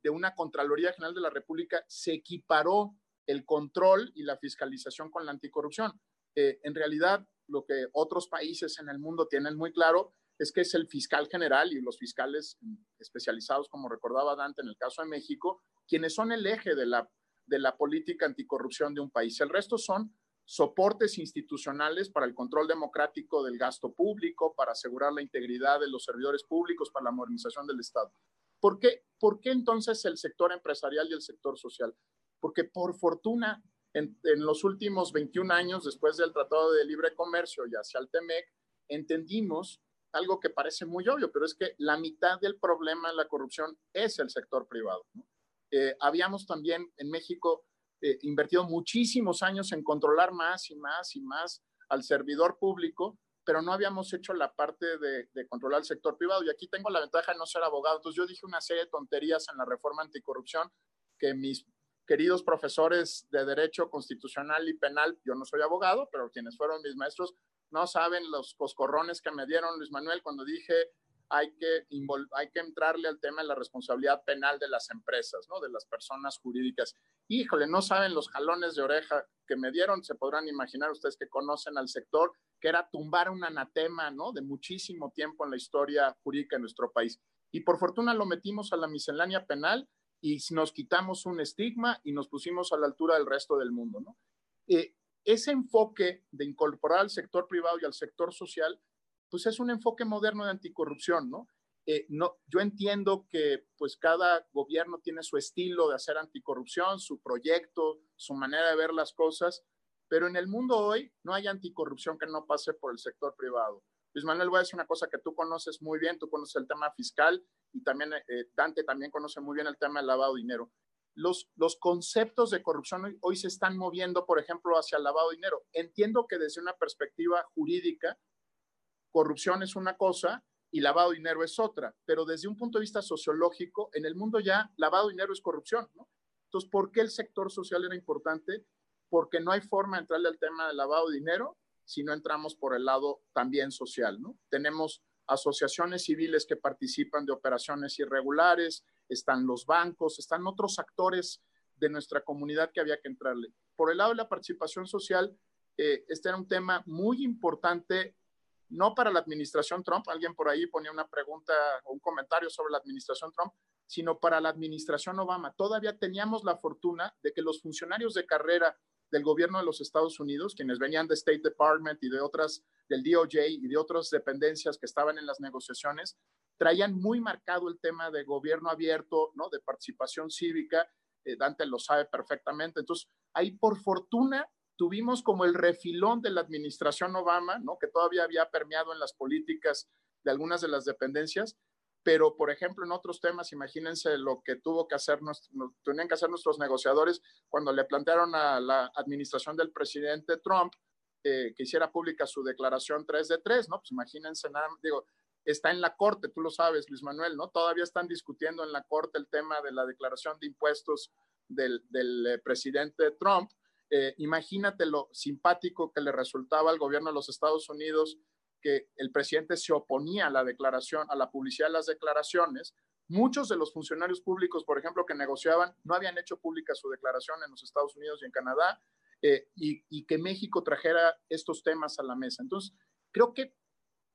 de, una Contraloría General de la República, se equiparó el control y la fiscalización con la anticorrupción. Eh, en realidad, lo que otros países en el mundo tienen muy claro es que es el fiscal general y los fiscales especializados, como recordaba Dante en el caso de México, quienes son el eje de la, de la política anticorrupción de un país. El resto son soportes institucionales para el control democrático del gasto público, para asegurar la integridad de los servidores públicos, para la modernización del Estado. ¿Por qué, ¿Por qué entonces el sector empresarial y el sector social? Porque por fortuna, en, los últimos 21 años, después del Tratado de Libre Comercio y hacia el TEMEC, entendimos algo que parece muy obvio, pero es que la mitad del problema de la corrupción es el sector privado. Eh, habíamos también en México eh, invertido muchísimos años en controlar más y más y más al servidor público pero no habíamos hecho la parte de, controlar el sector privado. Y aquí tengo la ventaja de no ser abogado. Entonces yo dije una serie de tonterías en la reforma anticorrupción que mis queridos profesores de Derecho Constitucional y Penal, yo no soy abogado, pero quienes fueron mis maestros, no saben los coscorrones que me dieron Luis Manuel cuando dije hay que, hay que entrarle al tema de la responsabilidad penal de las empresas, ¿no? de las personas jurídicas. Híjole, no saben los jalones de oreja que me dieron, se podrán imaginar ustedes que conocen al sector, que era tumbar un anatema ¿no? de muchísimo tiempo en la historia jurídica de nuestro país. Y por fortuna lo metimos a la miscelánea penal y nos quitamos un estigma y nos pusimos a la altura del resto del mundo. ¿no? Eh, ese enfoque de incorporar al sector privado y al sector social pues es un enfoque moderno de anticorrupción, ¿no? Eh, no, yo entiendo que pues cada gobierno tiene su estilo de hacer anticorrupción, su proyecto, su manera de ver las cosas, pero en el mundo hoy no hay anticorrupción que no pase por el sector privado. Luis Manuel, voy a decir una cosa que tú conoces muy bien, tú conoces el tema fiscal y también eh, Dante también conoce muy bien el tema del lavado de dinero. Los, los conceptos de corrupción hoy, hoy se están moviendo, por ejemplo, hacia el lavado de dinero. Entiendo que desde una perspectiva jurídica, corrupción es una cosa y lavado de dinero es otra, pero desde un punto de vista sociológico, en el mundo ya lavado de dinero es corrupción. Entonces, ¿por qué el sector social era importante? Porque no hay forma de entrarle al tema del lavado de dinero si no entramos por el lado también social. Tenemos asociaciones civiles que participan de operaciones irregulares, están los bancos, están otros actores de nuestra comunidad que había que entrarle. Por el lado de la participación social, eh, este era un tema muy importante no para la administración Trump, alguien por ahí ponía una pregunta o un comentario sobre la administración Trump, sino para la administración Obama. Todavía teníamos la fortuna de que los funcionarios de carrera del gobierno de los Estados Unidos, quienes venían de State Department y de otras, del DOJ y de otras dependencias que estaban en las negociaciones, traían muy marcado el tema de gobierno abierto, ¿no? de participación cívica. Eh, Dante lo sabe perfectamente. Entonces, ahí por fortuna tuvimos como el refilón de la administración Obama, ¿no? que todavía había permeado en las políticas de algunas de las dependencias, pero por ejemplo en otros temas, imagínense lo que tuvo que hacer, tenían que hacer nuestros negociadores cuando le plantearon a la administración del presidente Trump eh, que hiciera pública su declaración 3 de 3, ¿no? Pues imagínense, digo, está en la corte, tú lo sabes, Luis Manuel, ¿no? Todavía están discutiendo en la corte el tema de la declaración de impuestos del, del eh, presidente Trump eh, imagínate lo simpático que le resultaba al gobierno de los Estados Unidos que el presidente se oponía a la declaración, a la publicidad de las declaraciones. Muchos de los funcionarios públicos, por ejemplo, que negociaban, no habían hecho pública su declaración en los Estados Unidos y en Canadá, eh, y, que México trajera estos temas a la mesa. Entonces, creo que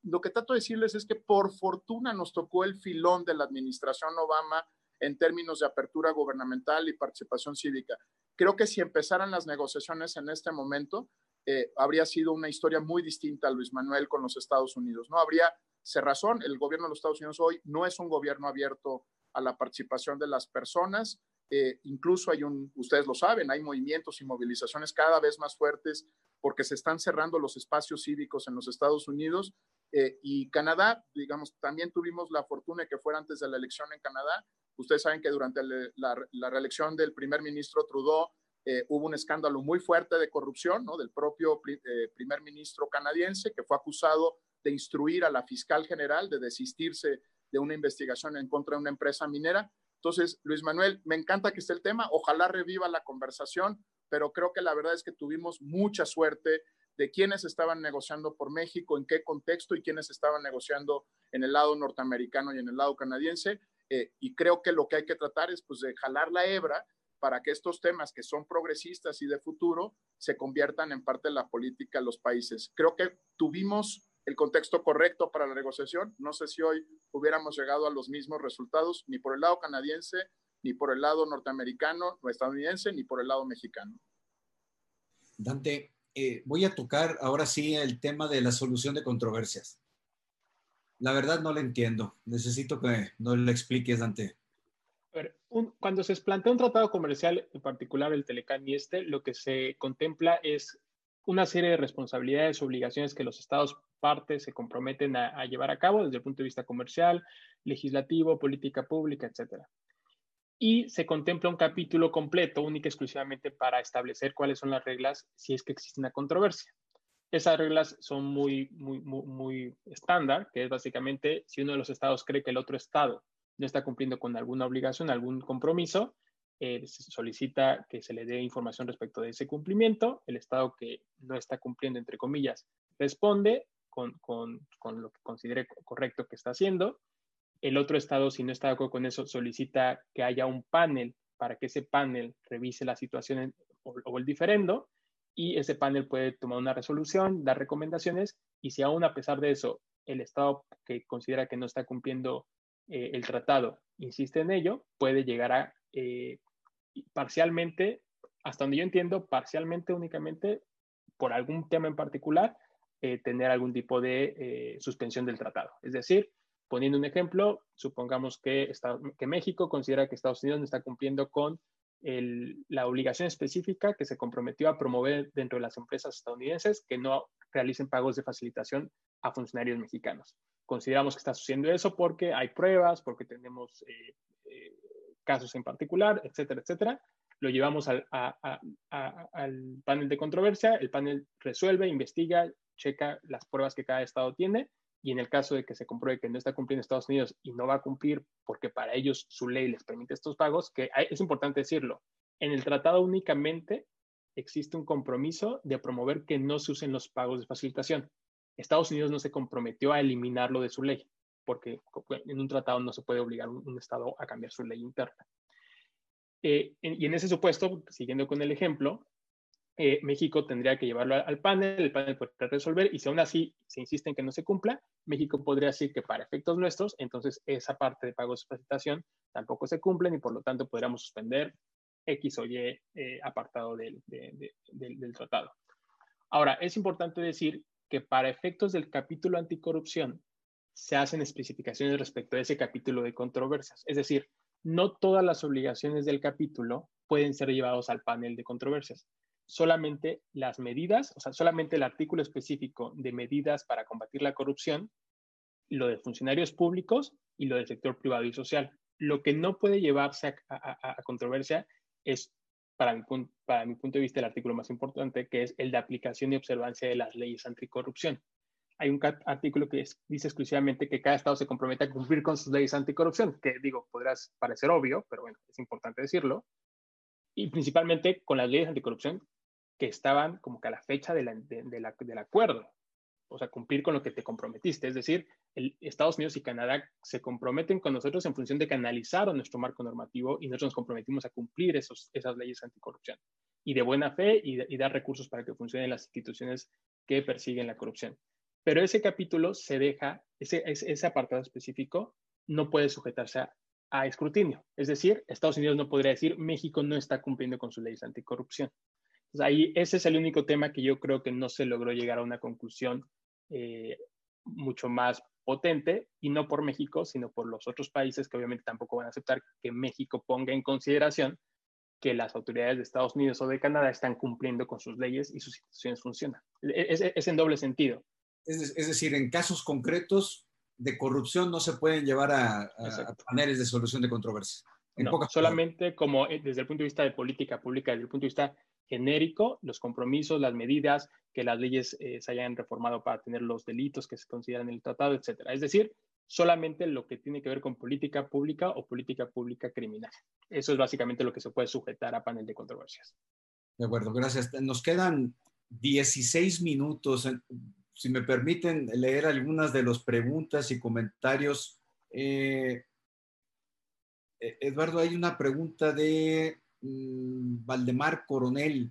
lo que trato de decirles es que por fortuna nos tocó el filón de la administración Obama en términos de apertura gubernamental y participación cívica. Creo que si empezaran las negociaciones en este momento, eh, habría sido una historia muy distinta a Luis Manuel con los Estados Unidos. No habría cerrazón. El gobierno de los Estados Unidos hoy no es un gobierno abierto a la participación de las personas. Eh, incluso hay un, ustedes lo saben, hay movimientos y movilizaciones cada vez más fuertes porque se están cerrando los espacios cívicos en los Estados Unidos eh, y Canadá, digamos, también tuvimos la fortuna de que fuera antes de la elección en Canadá Ustedes saben que durante la, reelección del primer ministro Trudeau eh, hubo un escándalo muy fuerte de corrupción ¿no? del propio eh, primer ministro canadiense que fue acusado de instruir a la fiscal general de desistirse de una investigación en contra de una empresa minera. Entonces, Luis Manuel, me encanta que esté el tema, ojalá reviva la conversación, pero creo que la verdad es que tuvimos mucha suerte de quiénes estaban negociando por México, en qué contexto y quiénes estaban negociando en el lado norteamericano y en el lado canadiense. Eh, y creo que lo que hay que tratar es pues de jalar la hebra para que estos temas que son progresistas y de futuro se conviertan en parte de la política de los países. Creo que tuvimos el contexto correcto para la negociación. No sé si hoy hubiéramos llegado a los mismos resultados, ni por el lado canadiense, ni por el lado norteamericano o estadounidense, ni por el lado mexicano. Dante, eh, voy a tocar ahora sí el tema de la solución de controversias. La verdad no lo entiendo. Necesito que no le expliques, Dante. cuando se plantea un tratado comercial, en particular el Telecán y este, lo que se contempla es una serie de responsabilidades, obligaciones que los estados partes se comprometen a, llevar a cabo desde el punto de vista comercial, legislativo, política pública, etc. Y se contempla un capítulo completo, único y exclusivamente para establecer cuáles son las reglas si es que existe una controversia. Esas reglas son muy, muy, muy, estándar, que es básicamente si uno de los estados cree que el otro estado no está cumpliendo con alguna obligación, algún compromiso, eh, se solicita que se le dé información respecto de ese cumplimiento. El estado que no está cumpliendo, entre comillas, responde con, con, con lo que considere correcto que está haciendo. El otro estado, si no está de acuerdo con eso, solicita que haya un panel para que ese panel revise la situación o el diferendo y ese panel puede tomar una resolución, dar recomendaciones y si aún a pesar de eso el Estado que considera que no está cumpliendo eh, el tratado insiste en ello, puede llegar a eh, parcialmente, hasta donde yo entiendo, parcialmente únicamente por algún tema en particular, eh, tener algún tipo de suspensión del tratado. Es decir, Poniendo un ejemplo, supongamos que, que México considera que Estados Unidos no está cumpliendo con la obligación específica que se comprometió a promover dentro de las empresas estadounidenses que no realicen pagos de facilitación a funcionarios mexicanos. Consideramos que está sucediendo eso porque hay pruebas, porque tenemos eh, eh, casos en particular, etcétera, etcétera. Lo llevamos al, al panel de controversia, el panel resuelve, investiga, checa las pruebas que cada estado tiene y en el caso de que se compruebe que no está cumpliendo Estados Unidos y no va a cumplir porque para ellos su ley les permite estos pagos, que es importante decirlo, en el tratado únicamente existe un compromiso de promover que no se usen los pagos de facilitación. Estados Unidos no se comprometió a eliminarlo de su ley, porque en un tratado no se puede obligar a un Estado a cambiar su ley interna. Eh, y en ese supuesto, siguiendo con el ejemplo, eh, México tendría que llevarlo al panel, el panel podría resolver y si aún así se insiste en que no se cumpla, México podría decir que para efectos nuestros, entonces esa parte de pagos de facilitación tampoco se cumplen y por lo tanto podríamos suspender X o Y eh, apartado del, del tratado. Ahora, es importante decir que para efectos del capítulo anticorrupción se hacen especificaciones respecto a ese capítulo de controversias. Es decir, no todas las obligaciones del capítulo pueden ser llevados al panel de controversias solamente las medidas, o sea, solamente el artículo específico de medidas para combatir la corrupción, lo de funcionarios públicos y lo del sector privado y social. Lo que no puede llevarse a, controversia es, para mi, para mi punto de vista, el artículo más importante, que es el de aplicación y observancia de las leyes anticorrupción. Hay un artículo que dice exclusivamente que cada Estado se compromete a cumplir con sus leyes anticorrupción, que digo, podrás parecer obvio, pero bueno, es importante decirlo. Y principalmente con las leyes anticorrupción que estaban como que a la fecha del acuerdo, o sea, cumplir con lo que te comprometiste. Es decir, Estados Unidos y Canadá se comprometen con nosotros en función de que analizaron nuestro marco normativo y nosotros nos comprometimos a cumplir esas leyes anticorrupción y de buena fe y, dar recursos para que funcionen las instituciones que persiguen la corrupción. Pero ese capítulo se deja, ese, apartado específico no puede sujetarse a, a escrutinio. Es decir, Estados Unidos no podría decir México no está cumpliendo con sus leyes anticorrupción ahí ese es el único tema que yo creo que no se logró llegar a una conclusión eh, mucho más potente, y no por México, sino por los otros países que obviamente tampoco van a aceptar que México ponga en consideración que las autoridades de Estados Unidos o de Canadá están cumpliendo con sus leyes y sus instituciones funcionan. Es, en doble sentido. Es, decir, en casos concretos de corrupción no se pueden llevar a, paneles de solución de controversia. solamente como eh, desde el punto de vista de política pública, desde el punto de vista genérico, los compromisos, las medidas, que las leyes eh, se hayan reformado para tener los delitos que se consideran en el tratado, etcétera. Es decir, solamente lo que tiene que ver con política pública o política pública criminal. Eso es básicamente lo que se puede sujetar a panel de controversias. De acuerdo, gracias. Nos quedan 16 minutos. Si me permiten leer algunas de las preguntas y comentarios. Eh, eh, Eduardo, hay una pregunta de Mm, Valdemar Coronel.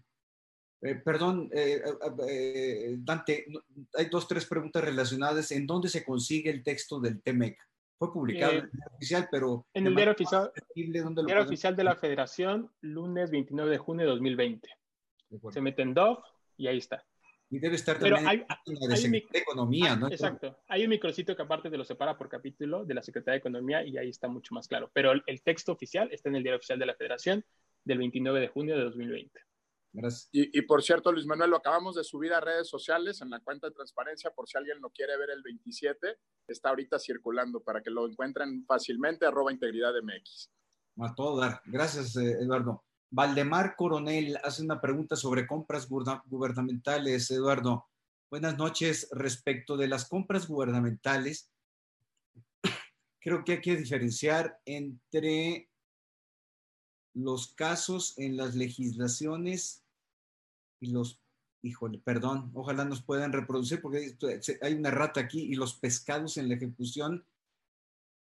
Eh, perdón, eh, eh, Dante, hay dos, tres preguntas relacionadas. ¿En dónde se consigue el texto del TEMEC? Fue publicado en el diario oficial, pero... En el diario oficial, diario oficial de la Federación, lunes 29 de junio de 2020. se mete en DOF y ahí está. Y debe estar también hay, en la de Economía, ¿no? Exacto. Hay un micrositio que aparte te lo separa por capítulo de la Secretaría de Economía y ahí está mucho más claro. Pero el texto oficial está en el diario oficial de la Federación del 29 de junio de 2020. Gracias. Y, por cierto, Luis Manuel, lo acabamos de subir a redes sociales en la cuenta de transparencia, por si alguien lo quiere ver el 27, está ahorita circulando para que lo encuentren fácilmente, arroba integridad MX. A todo dar. Gracias, eh, Eduardo. Valdemar Coronel hace una pregunta sobre compras gubernamentales. Eduardo, buenas noches. Respecto de las compras gubernamentales, creo que hay que diferenciar entre los casos en las legislaciones y los, híjole, perdón, ojalá nos puedan reproducir porque hay una rata aquí y los pescados en la ejecución,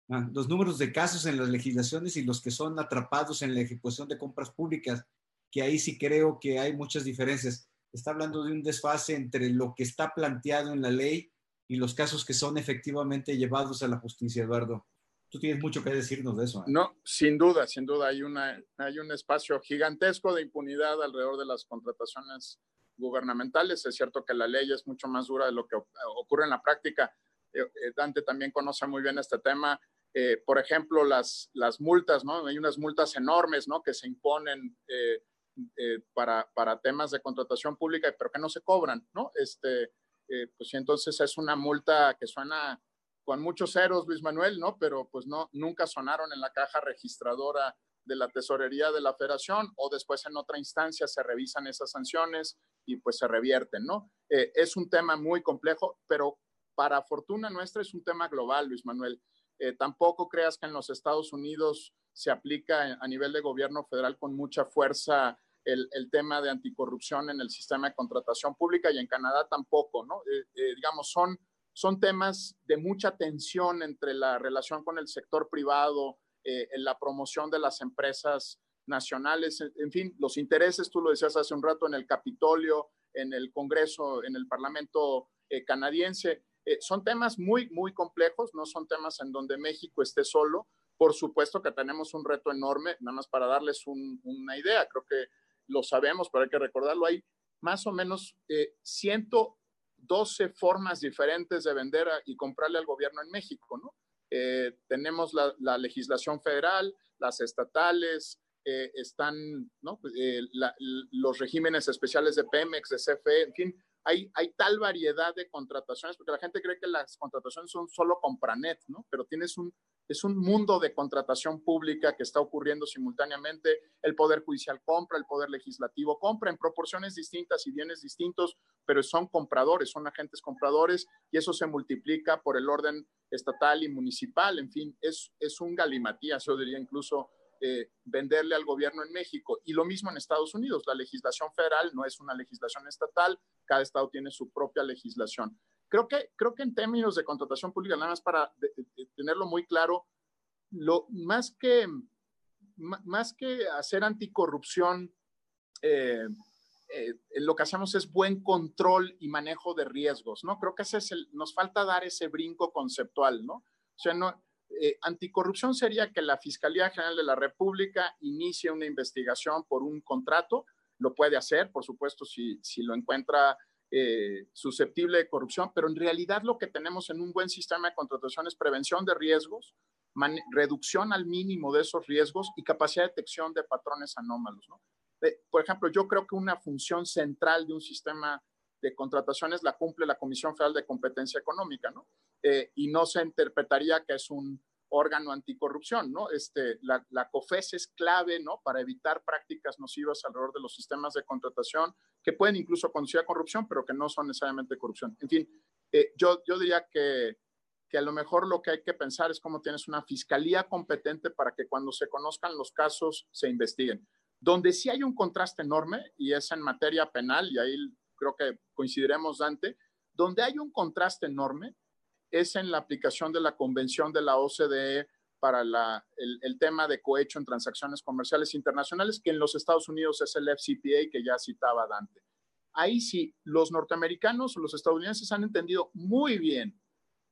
ah, los números de casos en las legislaciones y los que son atrapados en la ejecución de compras públicas, que ahí sí creo que hay muchas diferencias. Está hablando de un desfase entre lo que está planteado en la ley y los casos que son efectivamente llevados a la justicia, Eduardo. Tú tienes mucho que decirnos de eso. ¿eh? No, sin duda, sin duda. Hay, una, hay un espacio gigantesco de impunidad alrededor de las contrataciones gubernamentales. Es cierto que la ley es mucho más dura de lo que ocurre en la práctica, Dante también conoce muy bien este tema. por ejemplo, las, las multas, ¿no? Hay unas multas enormes, ¿no? Que se imponen para, para, temas de contratación pública, pero que no se cobran, ¿no? Este, pues entonces es una multa que suena con muchos ceros, Luis Manuel, ¿no? Pero pues no, nunca sonaron en la caja registradora de la tesorería de la federación o después en otra instancia se revisan esas sanciones y pues se revierten, ¿no? Eh, es un tema muy complejo, pero para fortuna nuestra es un tema global, Luis Manuel. Eh, tampoco creas que en los Estados Unidos se aplica a nivel de gobierno federal con mucha fuerza el, el tema de anticorrupción en el sistema de contratación pública y en Canadá tampoco, ¿no? Eh, digamos, son, son temas de mucha tensión entre la relación con el sector privado, eh, en la promoción de las empresas nacionales, en fin, los intereses, tú lo decías hace un rato, en el Capitolio, en el Congreso, en el Parlamento eh, canadiense. Eh, son temas muy, muy complejos, no son temas en donde México esté solo. Por supuesto que tenemos un reto enorme, nada más para darles una idea, creo que lo sabemos, pero hay que recordarlo, hay más o menos 112 formas diferentes de vender y comprarle al gobierno en México, ¿no? Eh, tenemos la, legislación federal, las estatales, eh, están eh, los regímenes especiales de Pemex, de CFE, en fin, hay, tal variedad de contrataciones, porque la gente cree que las contrataciones son solo compranet, ¿no? Pero tienes un, es un mundo de contratación pública que está ocurriendo simultáneamente. El Poder Judicial compra, el Poder Legislativo compra en proporciones distintas y bienes distintos, pero son compradores, son agentes compradores y eso se multiplica por el orden estatal y municipal. En fin, es, es un galimatías, yo diría incluso eh, venderle al gobierno en México. Y lo mismo en Estados Unidos. La legislación federal no es una legislación estatal, cada estado tiene su propia legislación. Creo que, creo que en términos de contratación pública, nada más para tenerlo muy claro, lo, más, que, más que hacer anticorrupción, eh, eh, lo que hacemos es buen control y manejo de riesgos, ¿no? Creo que ese nos falta dar ese brinco conceptual. O sea, no, eh, anticorrupción sería que la Fiscalía General de la República inicie una investigación por un contrato, lo puede hacer, por supuesto, si, si lo encuentra eh, susceptible de corrupción, pero en realidad lo que tenemos en un buen sistema de contratación es prevención de riesgos, reducción al mínimo de esos riesgos y capacidad de detección de patrones anómalos. Eh, por ejemplo, yo creo que una función central de un sistema de contrataciones la cumple la Comisión Federal de Competencia Económica, ¿no? Eh, y no se interpretaría que es un órgano anticorrupción, ¿no? Este, la, la, COFES es clave, ¿no? Para evitar prácticas nocivas alrededor de los sistemas de contratación que pueden incluso conducir a corrupción, pero que no son necesariamente corrupción. En fin, eh, yo, yo diría que, que a lo mejor lo que hay que pensar es cómo tienes una fiscalía competente para que cuando se conozcan los casos se investiguen. Donde sí hay un contraste enorme, y es en materia penal, y ahí creo que coincidiremos, Dante, donde hay un contraste enorme es en la aplicación de la Convención de la OCDE para el, tema de cohecho en transacciones comerciales internacionales, que en los Estados Unidos es el FCPA que ya citaba Dante. Ahí sí, los norteamericanos los estadounidenses han entendido muy bien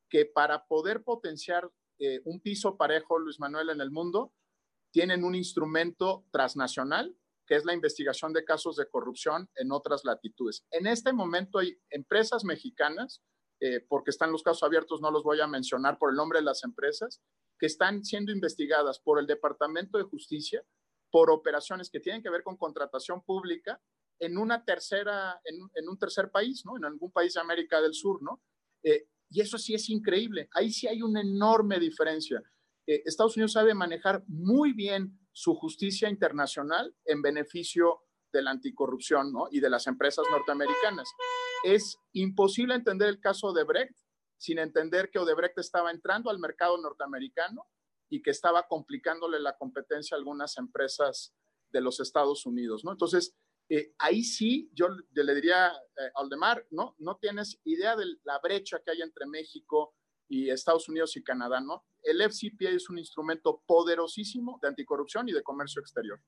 que para poder potenciar eh, un piso parejo, Luis Manuel, en el mundo, tienen un instrumento transnacional, que es la investigación de casos de corrupción en otras latitudes. En este momento hay empresas mexicanas eh, porque están los casos abiertos, no los voy a mencionar por el nombre de las empresas, que están siendo investigadas por el Departamento de Justicia por operaciones que tienen que ver con contratación pública en una tercera, en, un tercer país, ¿no? En algún país de América del Sur, ¿no? Eh, y eso sí es increíble. Ahí sí hay una enorme diferencia. Eh, Estados Unidos sabe manejar muy bien su justicia internacional en beneficio de la anticorrupción ¿no? y de las empresas norteamericanas. Es imposible entender el caso de Odebrecht sin entender que Odebrecht estaba entrando al mercado norteamericano y que estaba complicándole la competencia a algunas empresas de los Estados Unidos, ¿no? Entonces, eh, ahí sí, yo le diría a eh, Aldemar, ¿no? No tienes idea de la brecha que hay entre México y Estados Unidos y Canadá, ¿no? El FCPA es un instrumento poderosísimo de anticorrupción y de comercio exterior.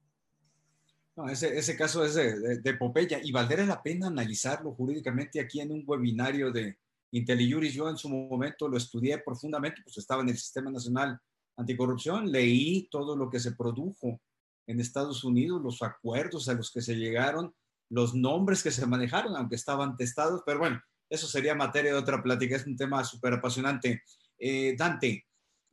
No, ese, ese caso es de, de, Popeya y valdría la pena analizarlo jurídicamente aquí en un webinario de IntelliJuris. Yo en su momento lo estudié profundamente, pues estaba en el Sistema Nacional Anticorrupción, leí todo lo que se produjo en Estados Unidos, los acuerdos a los que se llegaron, los nombres que se manejaron, aunque estaban testados, pero bueno, eso sería materia de otra plática, es un tema súper apasionante. Eh, Dante,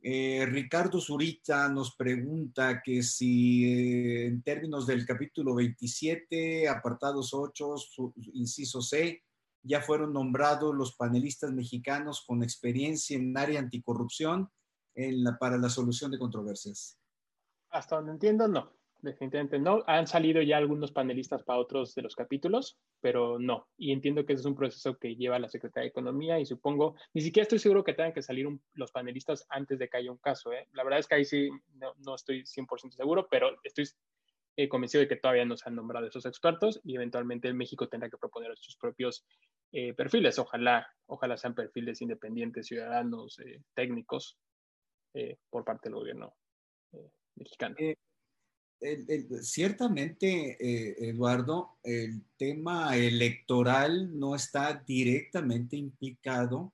eh, Ricardo Zurita nos pregunta que si eh, en términos del capítulo 27, apartados 8, inciso C, ya fueron nombrados los panelistas mexicanos con experiencia en área anticorrupción para la solución de controversias. Hasta donde entiendo, no. Definitivamente no. Han salido ya algunos panelistas para otros de los capítulos, pero no. Y entiendo que ese es un proceso que lleva la Secretaría de Economía y supongo, ni siquiera estoy seguro que tengan que salir los panelistas antes de que haya un caso. ¿eh? La verdad es que ahí sí no, no estoy 100% seguro, pero estoy eh, convencido de que todavía no se han nombrado esos expertos y eventualmente México tendrá que proponer sus propios eh, perfiles. Ojalá, ojalá sean perfiles independientes, ciudadanos, técnicos, por parte del gobierno mexicano ciertamente, eh, Eduardo, el tema electoral no está directamente implicado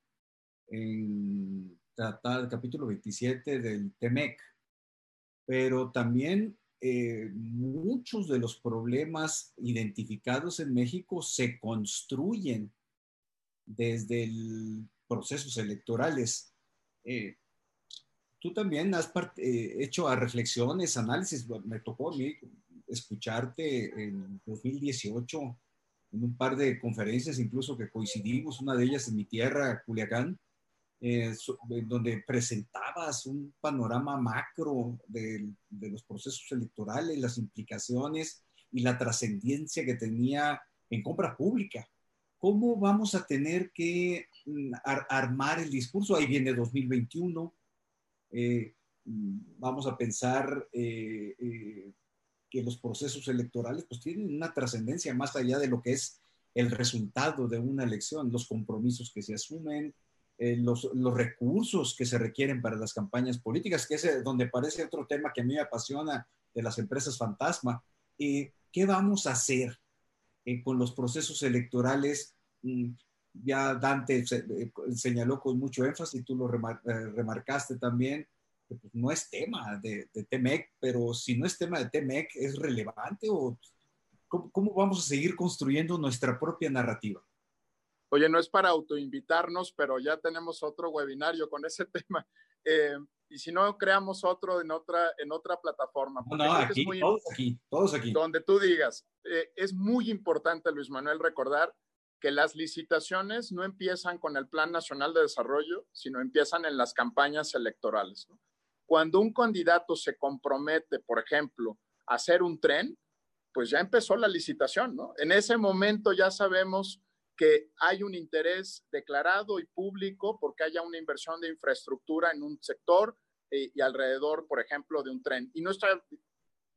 en tratar el capítulo 27 del TEMEC, pero también eh, muchos de los problemas identificados en México se construyen desde los procesos electorales. Eh, tú también has eh, hecho reflexiones, análisis. Me tocó a mí escucharte en 2018 en un par de conferencias, incluso que coincidimos, una de ellas en mi tierra, Culiacán, eh, donde presentabas un panorama macro de, de, los procesos electorales, las implicaciones y la trascendencia que tenía en compra pública. ¿Cómo vamos a tener que mm, armar el discurso? Ahí viene 2021 eh, vamos a pensar eh, eh, que los procesos electorales pues tienen una trascendencia más allá de lo que es el resultado de una elección, los compromisos que se asumen, los, los, recursos que se requieren para las campañas políticas, que es donde parece otro tema que a mí me apasiona de las empresas fantasma. ¿Qué vamos a hacer con los procesos electorales? Ya Dante eh, señaló con mucho énfasis, tú lo eh, remarcaste también, que pues, no es tema de, de, TEMEC, pero si no es tema de TEMEC, ¿es relevante o cómo, vamos a seguir construyendo nuestra propia narrativa? Oye, no es para autoinvitarnos, pero ya tenemos otro webinario con ese tema. Eh, y si no, creamos otro en otra, en otra plataforma. No, no aquí, todos aquí, todos aquí. Donde tú digas. es muy importante, Luis Manuel, recordar que las licitaciones no empiezan con el Plan Nacional de Desarrollo, sino empiezan en las campañas electorales. Cuando un candidato se compromete, por ejemplo, a hacer un tren, pues ya empezó la licitación. En ese momento ya sabemos que hay un interés declarado y público porque haya una inversión de infraestructura en un sector eh, y alrededor, por ejemplo, de un tren. Y no está,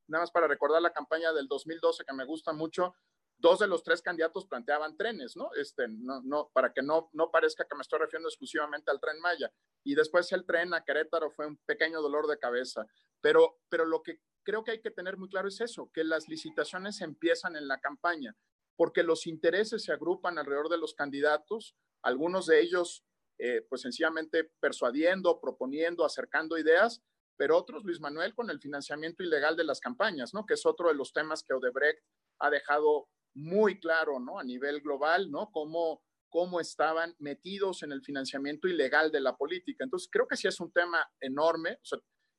nada más para recordar la campaña del 2012 que me gusta mucho, dos de los tres candidatos planteaban trenes, ¿no? Este, no, no, para que no, no parezca que me estoy refiriendo exclusivamente al tren Maya. Y después el tren a Querétaro fue un pequeño dolor de cabeza. Pero, pero lo que creo que hay que tener muy claro es eso, que las licitaciones empiezan en la campaña, porque los intereses se agrupan alrededor de los candidatos, algunos de ellos, eh, pues sencillamente persuadiendo, proponiendo, acercando ideas, pero otros, Luis Manuel, con el financiamiento ilegal de las campañas, ¿no? Que es otro de los temas que Odebrecht ha dejado muy claro, ¿no? A nivel global, ¿no? Cómo, cómo estaban metidos en el financiamiento ilegal de la política. Entonces, creo que sí es un tema enorme.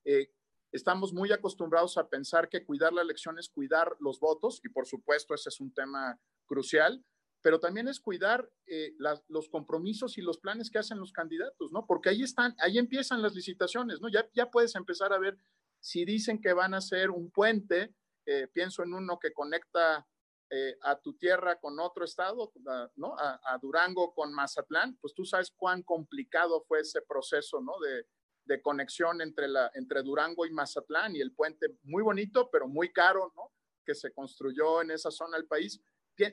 Eh, estamos muy acostumbrados a pensar que cuidar la elección es cuidar los votos, y por supuesto ese es un tema crucial, pero también es cuidar eh, los compromisos y los planes que hacen los candidatos, ¿no? Porque ahí están, ahí empiezan las licitaciones, ¿no? Ya, ya puedes empezar a ver si dicen que van a hacer un puente, eh, pienso en uno que conecta eh, a tu tierra con otro estado, ¿no? A, Durango con Mazatlán, pues tú sabes cuán complicado fue ese proceso, ¿no? De, conexión entre, la, entre Durango y Mazatlán y el puente muy bonito, pero muy caro, ¿no? Que se construyó en esa zona del país.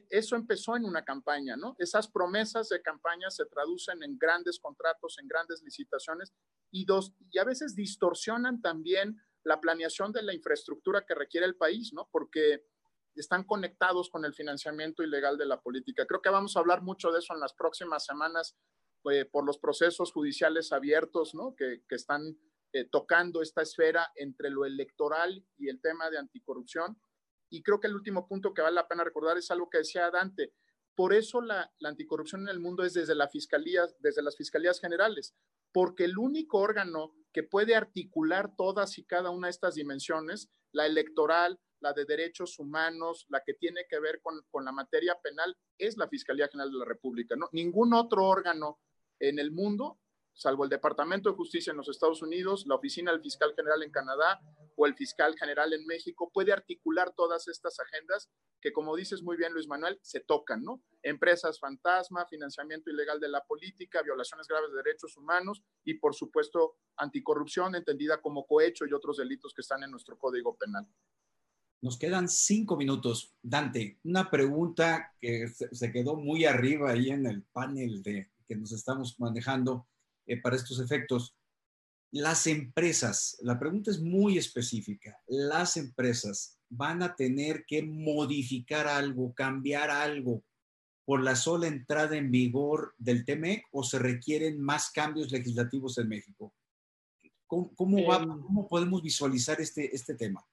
Eso empezó en una campaña, ¿no? Esas promesas de campaña se traducen en grandes contratos, en grandes licitaciones y, dos, y a veces distorsionan también la planeación de la infraestructura que requiere el país, ¿no? Porque están conectados con el financiamiento ilegal de la política. Creo que vamos a hablar mucho de eso en las próximas semanas eh, por los procesos judiciales abiertos ¿no? que, que están eh, tocando esta esfera entre lo electoral y el tema de anticorrupción. Y creo que el último punto que vale la pena recordar es algo que decía Dante. por eso la, anticorrupción en el mundo es desde, la fiscalía, desde las fiscalías generales, porque el único órgano que puede articular todas y cada una de estas dimensiones, la electoral, la de derechos humanos, la que tiene que ver con, con la materia penal, es la Fiscalía General de la República. ¿no? Ningún otro órgano en el mundo salvo el Departamento de Justicia en los Estados Unidos, la Oficina del Fiscal General en Canadá o el Fiscal General en México, puede articular todas estas agendas que, como dices muy bien, Luis Manuel, se tocan, ¿no? Empresas fantasma, financiamiento ilegal de la política, violaciones graves de derechos humanos y, por supuesto, anticorrupción, entendida como cohecho y otros delitos que están en nuestro Código Penal. Nos quedan cinco minutos. Dante, una pregunta que se quedó muy arriba ahí en el panel de, que nos estamos manejando eh, para estos efectos. Las empresas, la pregunta es muy específica, las empresas van a tener que modificar algo, cambiar algo por la sola entrada en vigor del TEMEC o se requieren más cambios legislativos en México? ¿Cómo, va, em. cómo podemos visualizar este, este tema?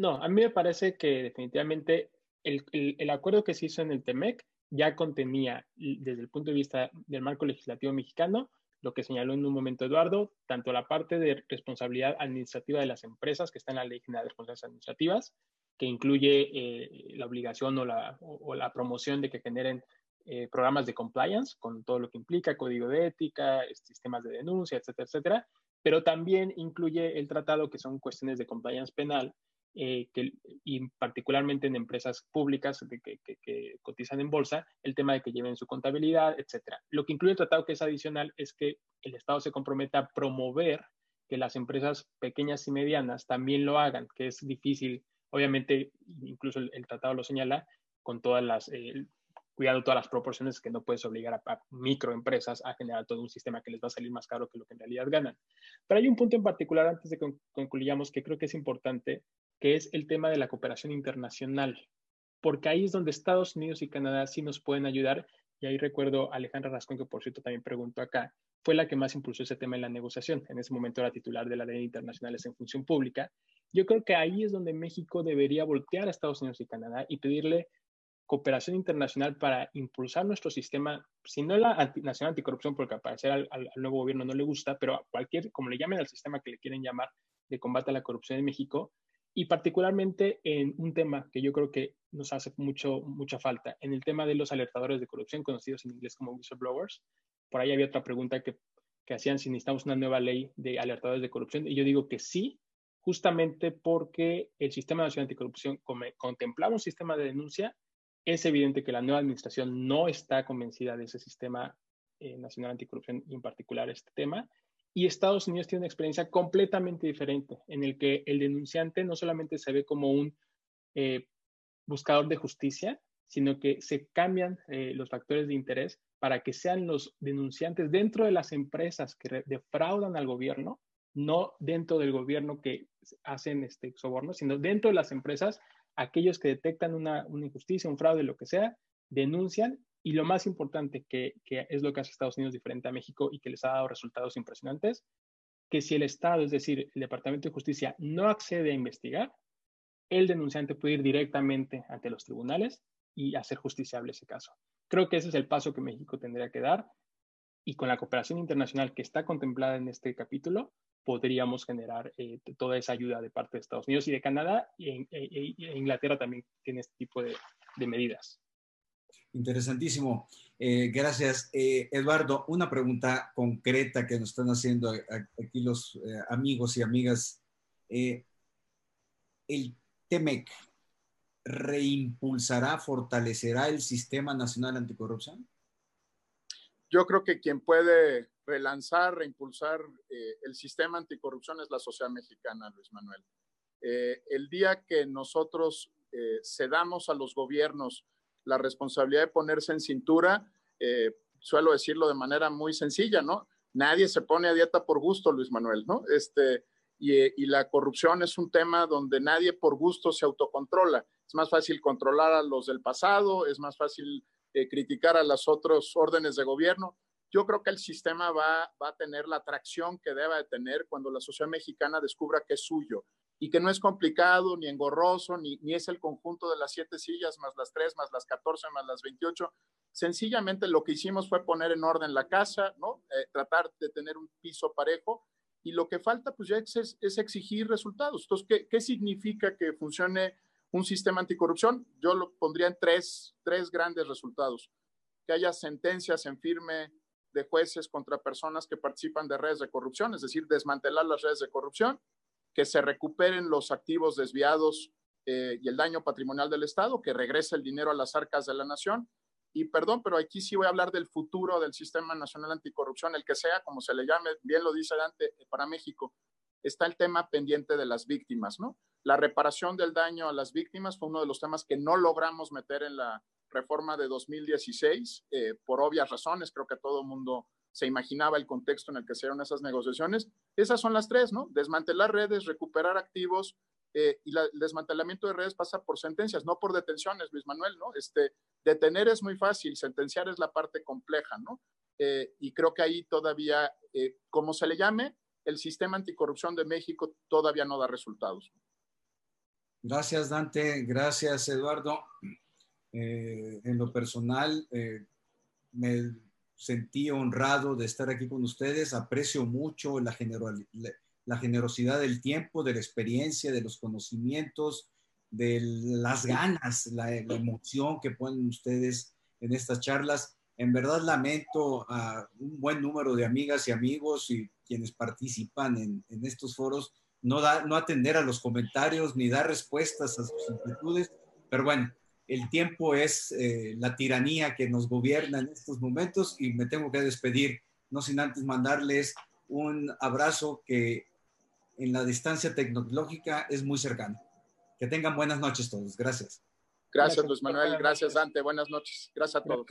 No, a mí me parece que definitivamente el, el, acuerdo que se hizo en el TEMEC ya contenía, desde el punto de vista del marco legislativo mexicano, lo que señaló en un momento Eduardo, tanto la parte de responsabilidad administrativa de las empresas, que está en la Ley de Responsabilidades Administrativas, que incluye eh, la obligación o la, o, la, promoción de que generen eh, programas de compliance con todo lo que implica, código de ética, sistemas de denuncia, etcétera, etcétera, pero también incluye el tratado que son cuestiones de compliance penal, eh, que, y particularmente en empresas públicas que, que, cotizan en bolsa, el tema de que lleven su contabilidad, etcétera. Lo que incluye el tratado que es adicional es que el Estado se comprometa a promover que las empresas pequeñas y medianas también lo hagan, que es difícil, obviamente, incluso el, tratado lo señala, con todas las, eh, cuidado todas las proporciones que no puedes obligar a, a, microempresas a generar todo un sistema que les va a salir más caro que lo que en realidad ganan. Pero hay un punto en particular antes de que concluyamos que creo que es importante que es el tema de la cooperación internacional, porque ahí es donde Estados Unidos y Canadá sí nos pueden ayudar. Y ahí recuerdo a Alejandra Rascón, que por cierto también preguntó acá, fue la que más impulsó ese tema en la negociación. En ese momento era titular de la ley internacionales en función pública. Yo creo que ahí es donde México debería voltear a Estados Unidos y Canadá y pedirle cooperación internacional para impulsar nuestro sistema, si no la Nacional Anticorrupción, porque al parecer al, al, nuevo gobierno no le gusta, pero a cualquier, como le llamen al sistema que le quieren llamar, de combate a la corrupción en México, y particularmente en un tema que yo creo que nos hace mucho, mucha falta, en el tema de los alertadores de corrupción, conocidos en inglés como whistleblowers. Por ahí había otra pregunta que, que hacían si necesitamos una nueva ley de alertadores de corrupción, y yo digo que sí, justamente porque el Sistema Nacional Anticorrupción contemplaba un sistema de denuncia, es evidente que la nueva administración no está convencida de ese sistema eh, nacional anticorrupción y en particular este tema, y Estados Unidos tiene una experiencia completamente diferente, en el que el denunciante no solamente se ve como un eh, buscador de justicia, sino que se cambian eh, los factores de interés para que sean los denunciantes dentro de las empresas que defraudan al gobierno, no dentro del gobierno que hacen este soborno, sino dentro de las empresas, aquellos que detectan una, una injusticia, un fraude, lo que sea, denuncian y lo más importante, que, es lo que hace Estados Unidos diferente a México y que les ha dado resultados impresionantes, que si el Estado, es decir, el Departamento de Justicia, no accede a investigar, el denunciante puede ir directamente ante los tribunales y hacer justiciable ese caso. Creo que ese es el paso que México tendría que dar y con la cooperación internacional que está contemplada en este capítulo, podríamos generar eh, toda esa ayuda de parte de Estados Unidos y de Canadá y, e, e, Inglaterra también tiene este tipo de medidas. Interesantísimo. Eh, gracias. Eh, Eduardo, una pregunta concreta que nos están haciendo aquí los eh, amigos y amigas. ¿El TEMEC reimpulsará, fortalecerá el Sistema Nacional Anticorrupción? Yo creo que quien puede relanzar, reimpulsar el sistema anticorrupción es la sociedad mexicana, Luis Manuel. el día que nosotros cedamos a los gobiernos la responsabilidad de ponerse en cintura, eh, suelo decirlo de manera muy sencilla, ¿no? Nadie se pone a dieta por gusto, Luis Manuel, ¿no? Este, y, la corrupción es un tema donde nadie por gusto se autocontrola. Es más fácil controlar a los del pasado, es más fácil eh, criticar a las otras órdenes de gobierno. Yo creo que el sistema va, va a tener la atracción que deba de tener cuando la sociedad mexicana descubra que es suyo y que no es complicado, ni engorroso, ni, ni es el conjunto de las siete sillas más las tres, más las catorce, más las veintiocho, Sencillamente lo que hicimos fue poner en orden la casa, ¿no? Eh, tratar de tener un piso parejo y lo que falta pues ya es, es exigir resultados. Entonces, ¿qué, ¿qué, significa que funcione un sistema anticorrupción? Yo lo pondría en tres, tres grandes resultados. Que haya sentencias en firme de jueces contra personas que participan de redes de corrupción, es decir, desmantelar las redes de corrupción, que se recuperen los activos desviados eh, y el daño patrimonial del Estado, que regrese el dinero a las arcas de la nación y perdón, pero aquí sí voy a hablar del futuro del Sistema Nacional Anticorrupción, el que sea, como se le llame, bien lo dice Dante, eh, para México, está el tema pendiente de las víctimas, ¿no? La reparación del daño a las víctimas fue uno de los temas que no logramos meter en la reforma de 2016, eh, por obvias razones, creo que todo el mundo se imaginaba el contexto en el que se dieron esas negociaciones. Esas son las tres, ¿no? Desmantelar redes, recuperar activos, eh, y el desmantelamiento de redes pasa por sentencias, no por detenciones, Luis Manuel, ¿no? Este, detener es muy fácil, sentenciar es la parte compleja, ¿no? Eh, y creo que ahí todavía, eh, como se le llame, el sistema anticorrupción de México todavía no da resultados. Gracias, Dante. Gracias, Eduardo. en lo personal, me sentí honrado de estar aquí con ustedes. Aprecio mucho la la generosidad del tiempo, de la experiencia, de los conocimientos, de las ganas, la, emoción que ponen ustedes en estas charlas. En verdad lamento a un buen número de amigas y amigos y quienes participan en, estos foros no, da, no atender a los comentarios ni dar respuestas a sus inquietudes, pero bueno, el tiempo es eh, la tiranía que nos gobierna en estos momentos y me tengo que despedir, no sin antes mandarles un abrazo que en la distancia tecnológica es muy cercano. Que tengan buenas noches todos. Gracias. Gracias, Luis Manuel. Gracias, Dante. Buenas noches. Gracias a todos.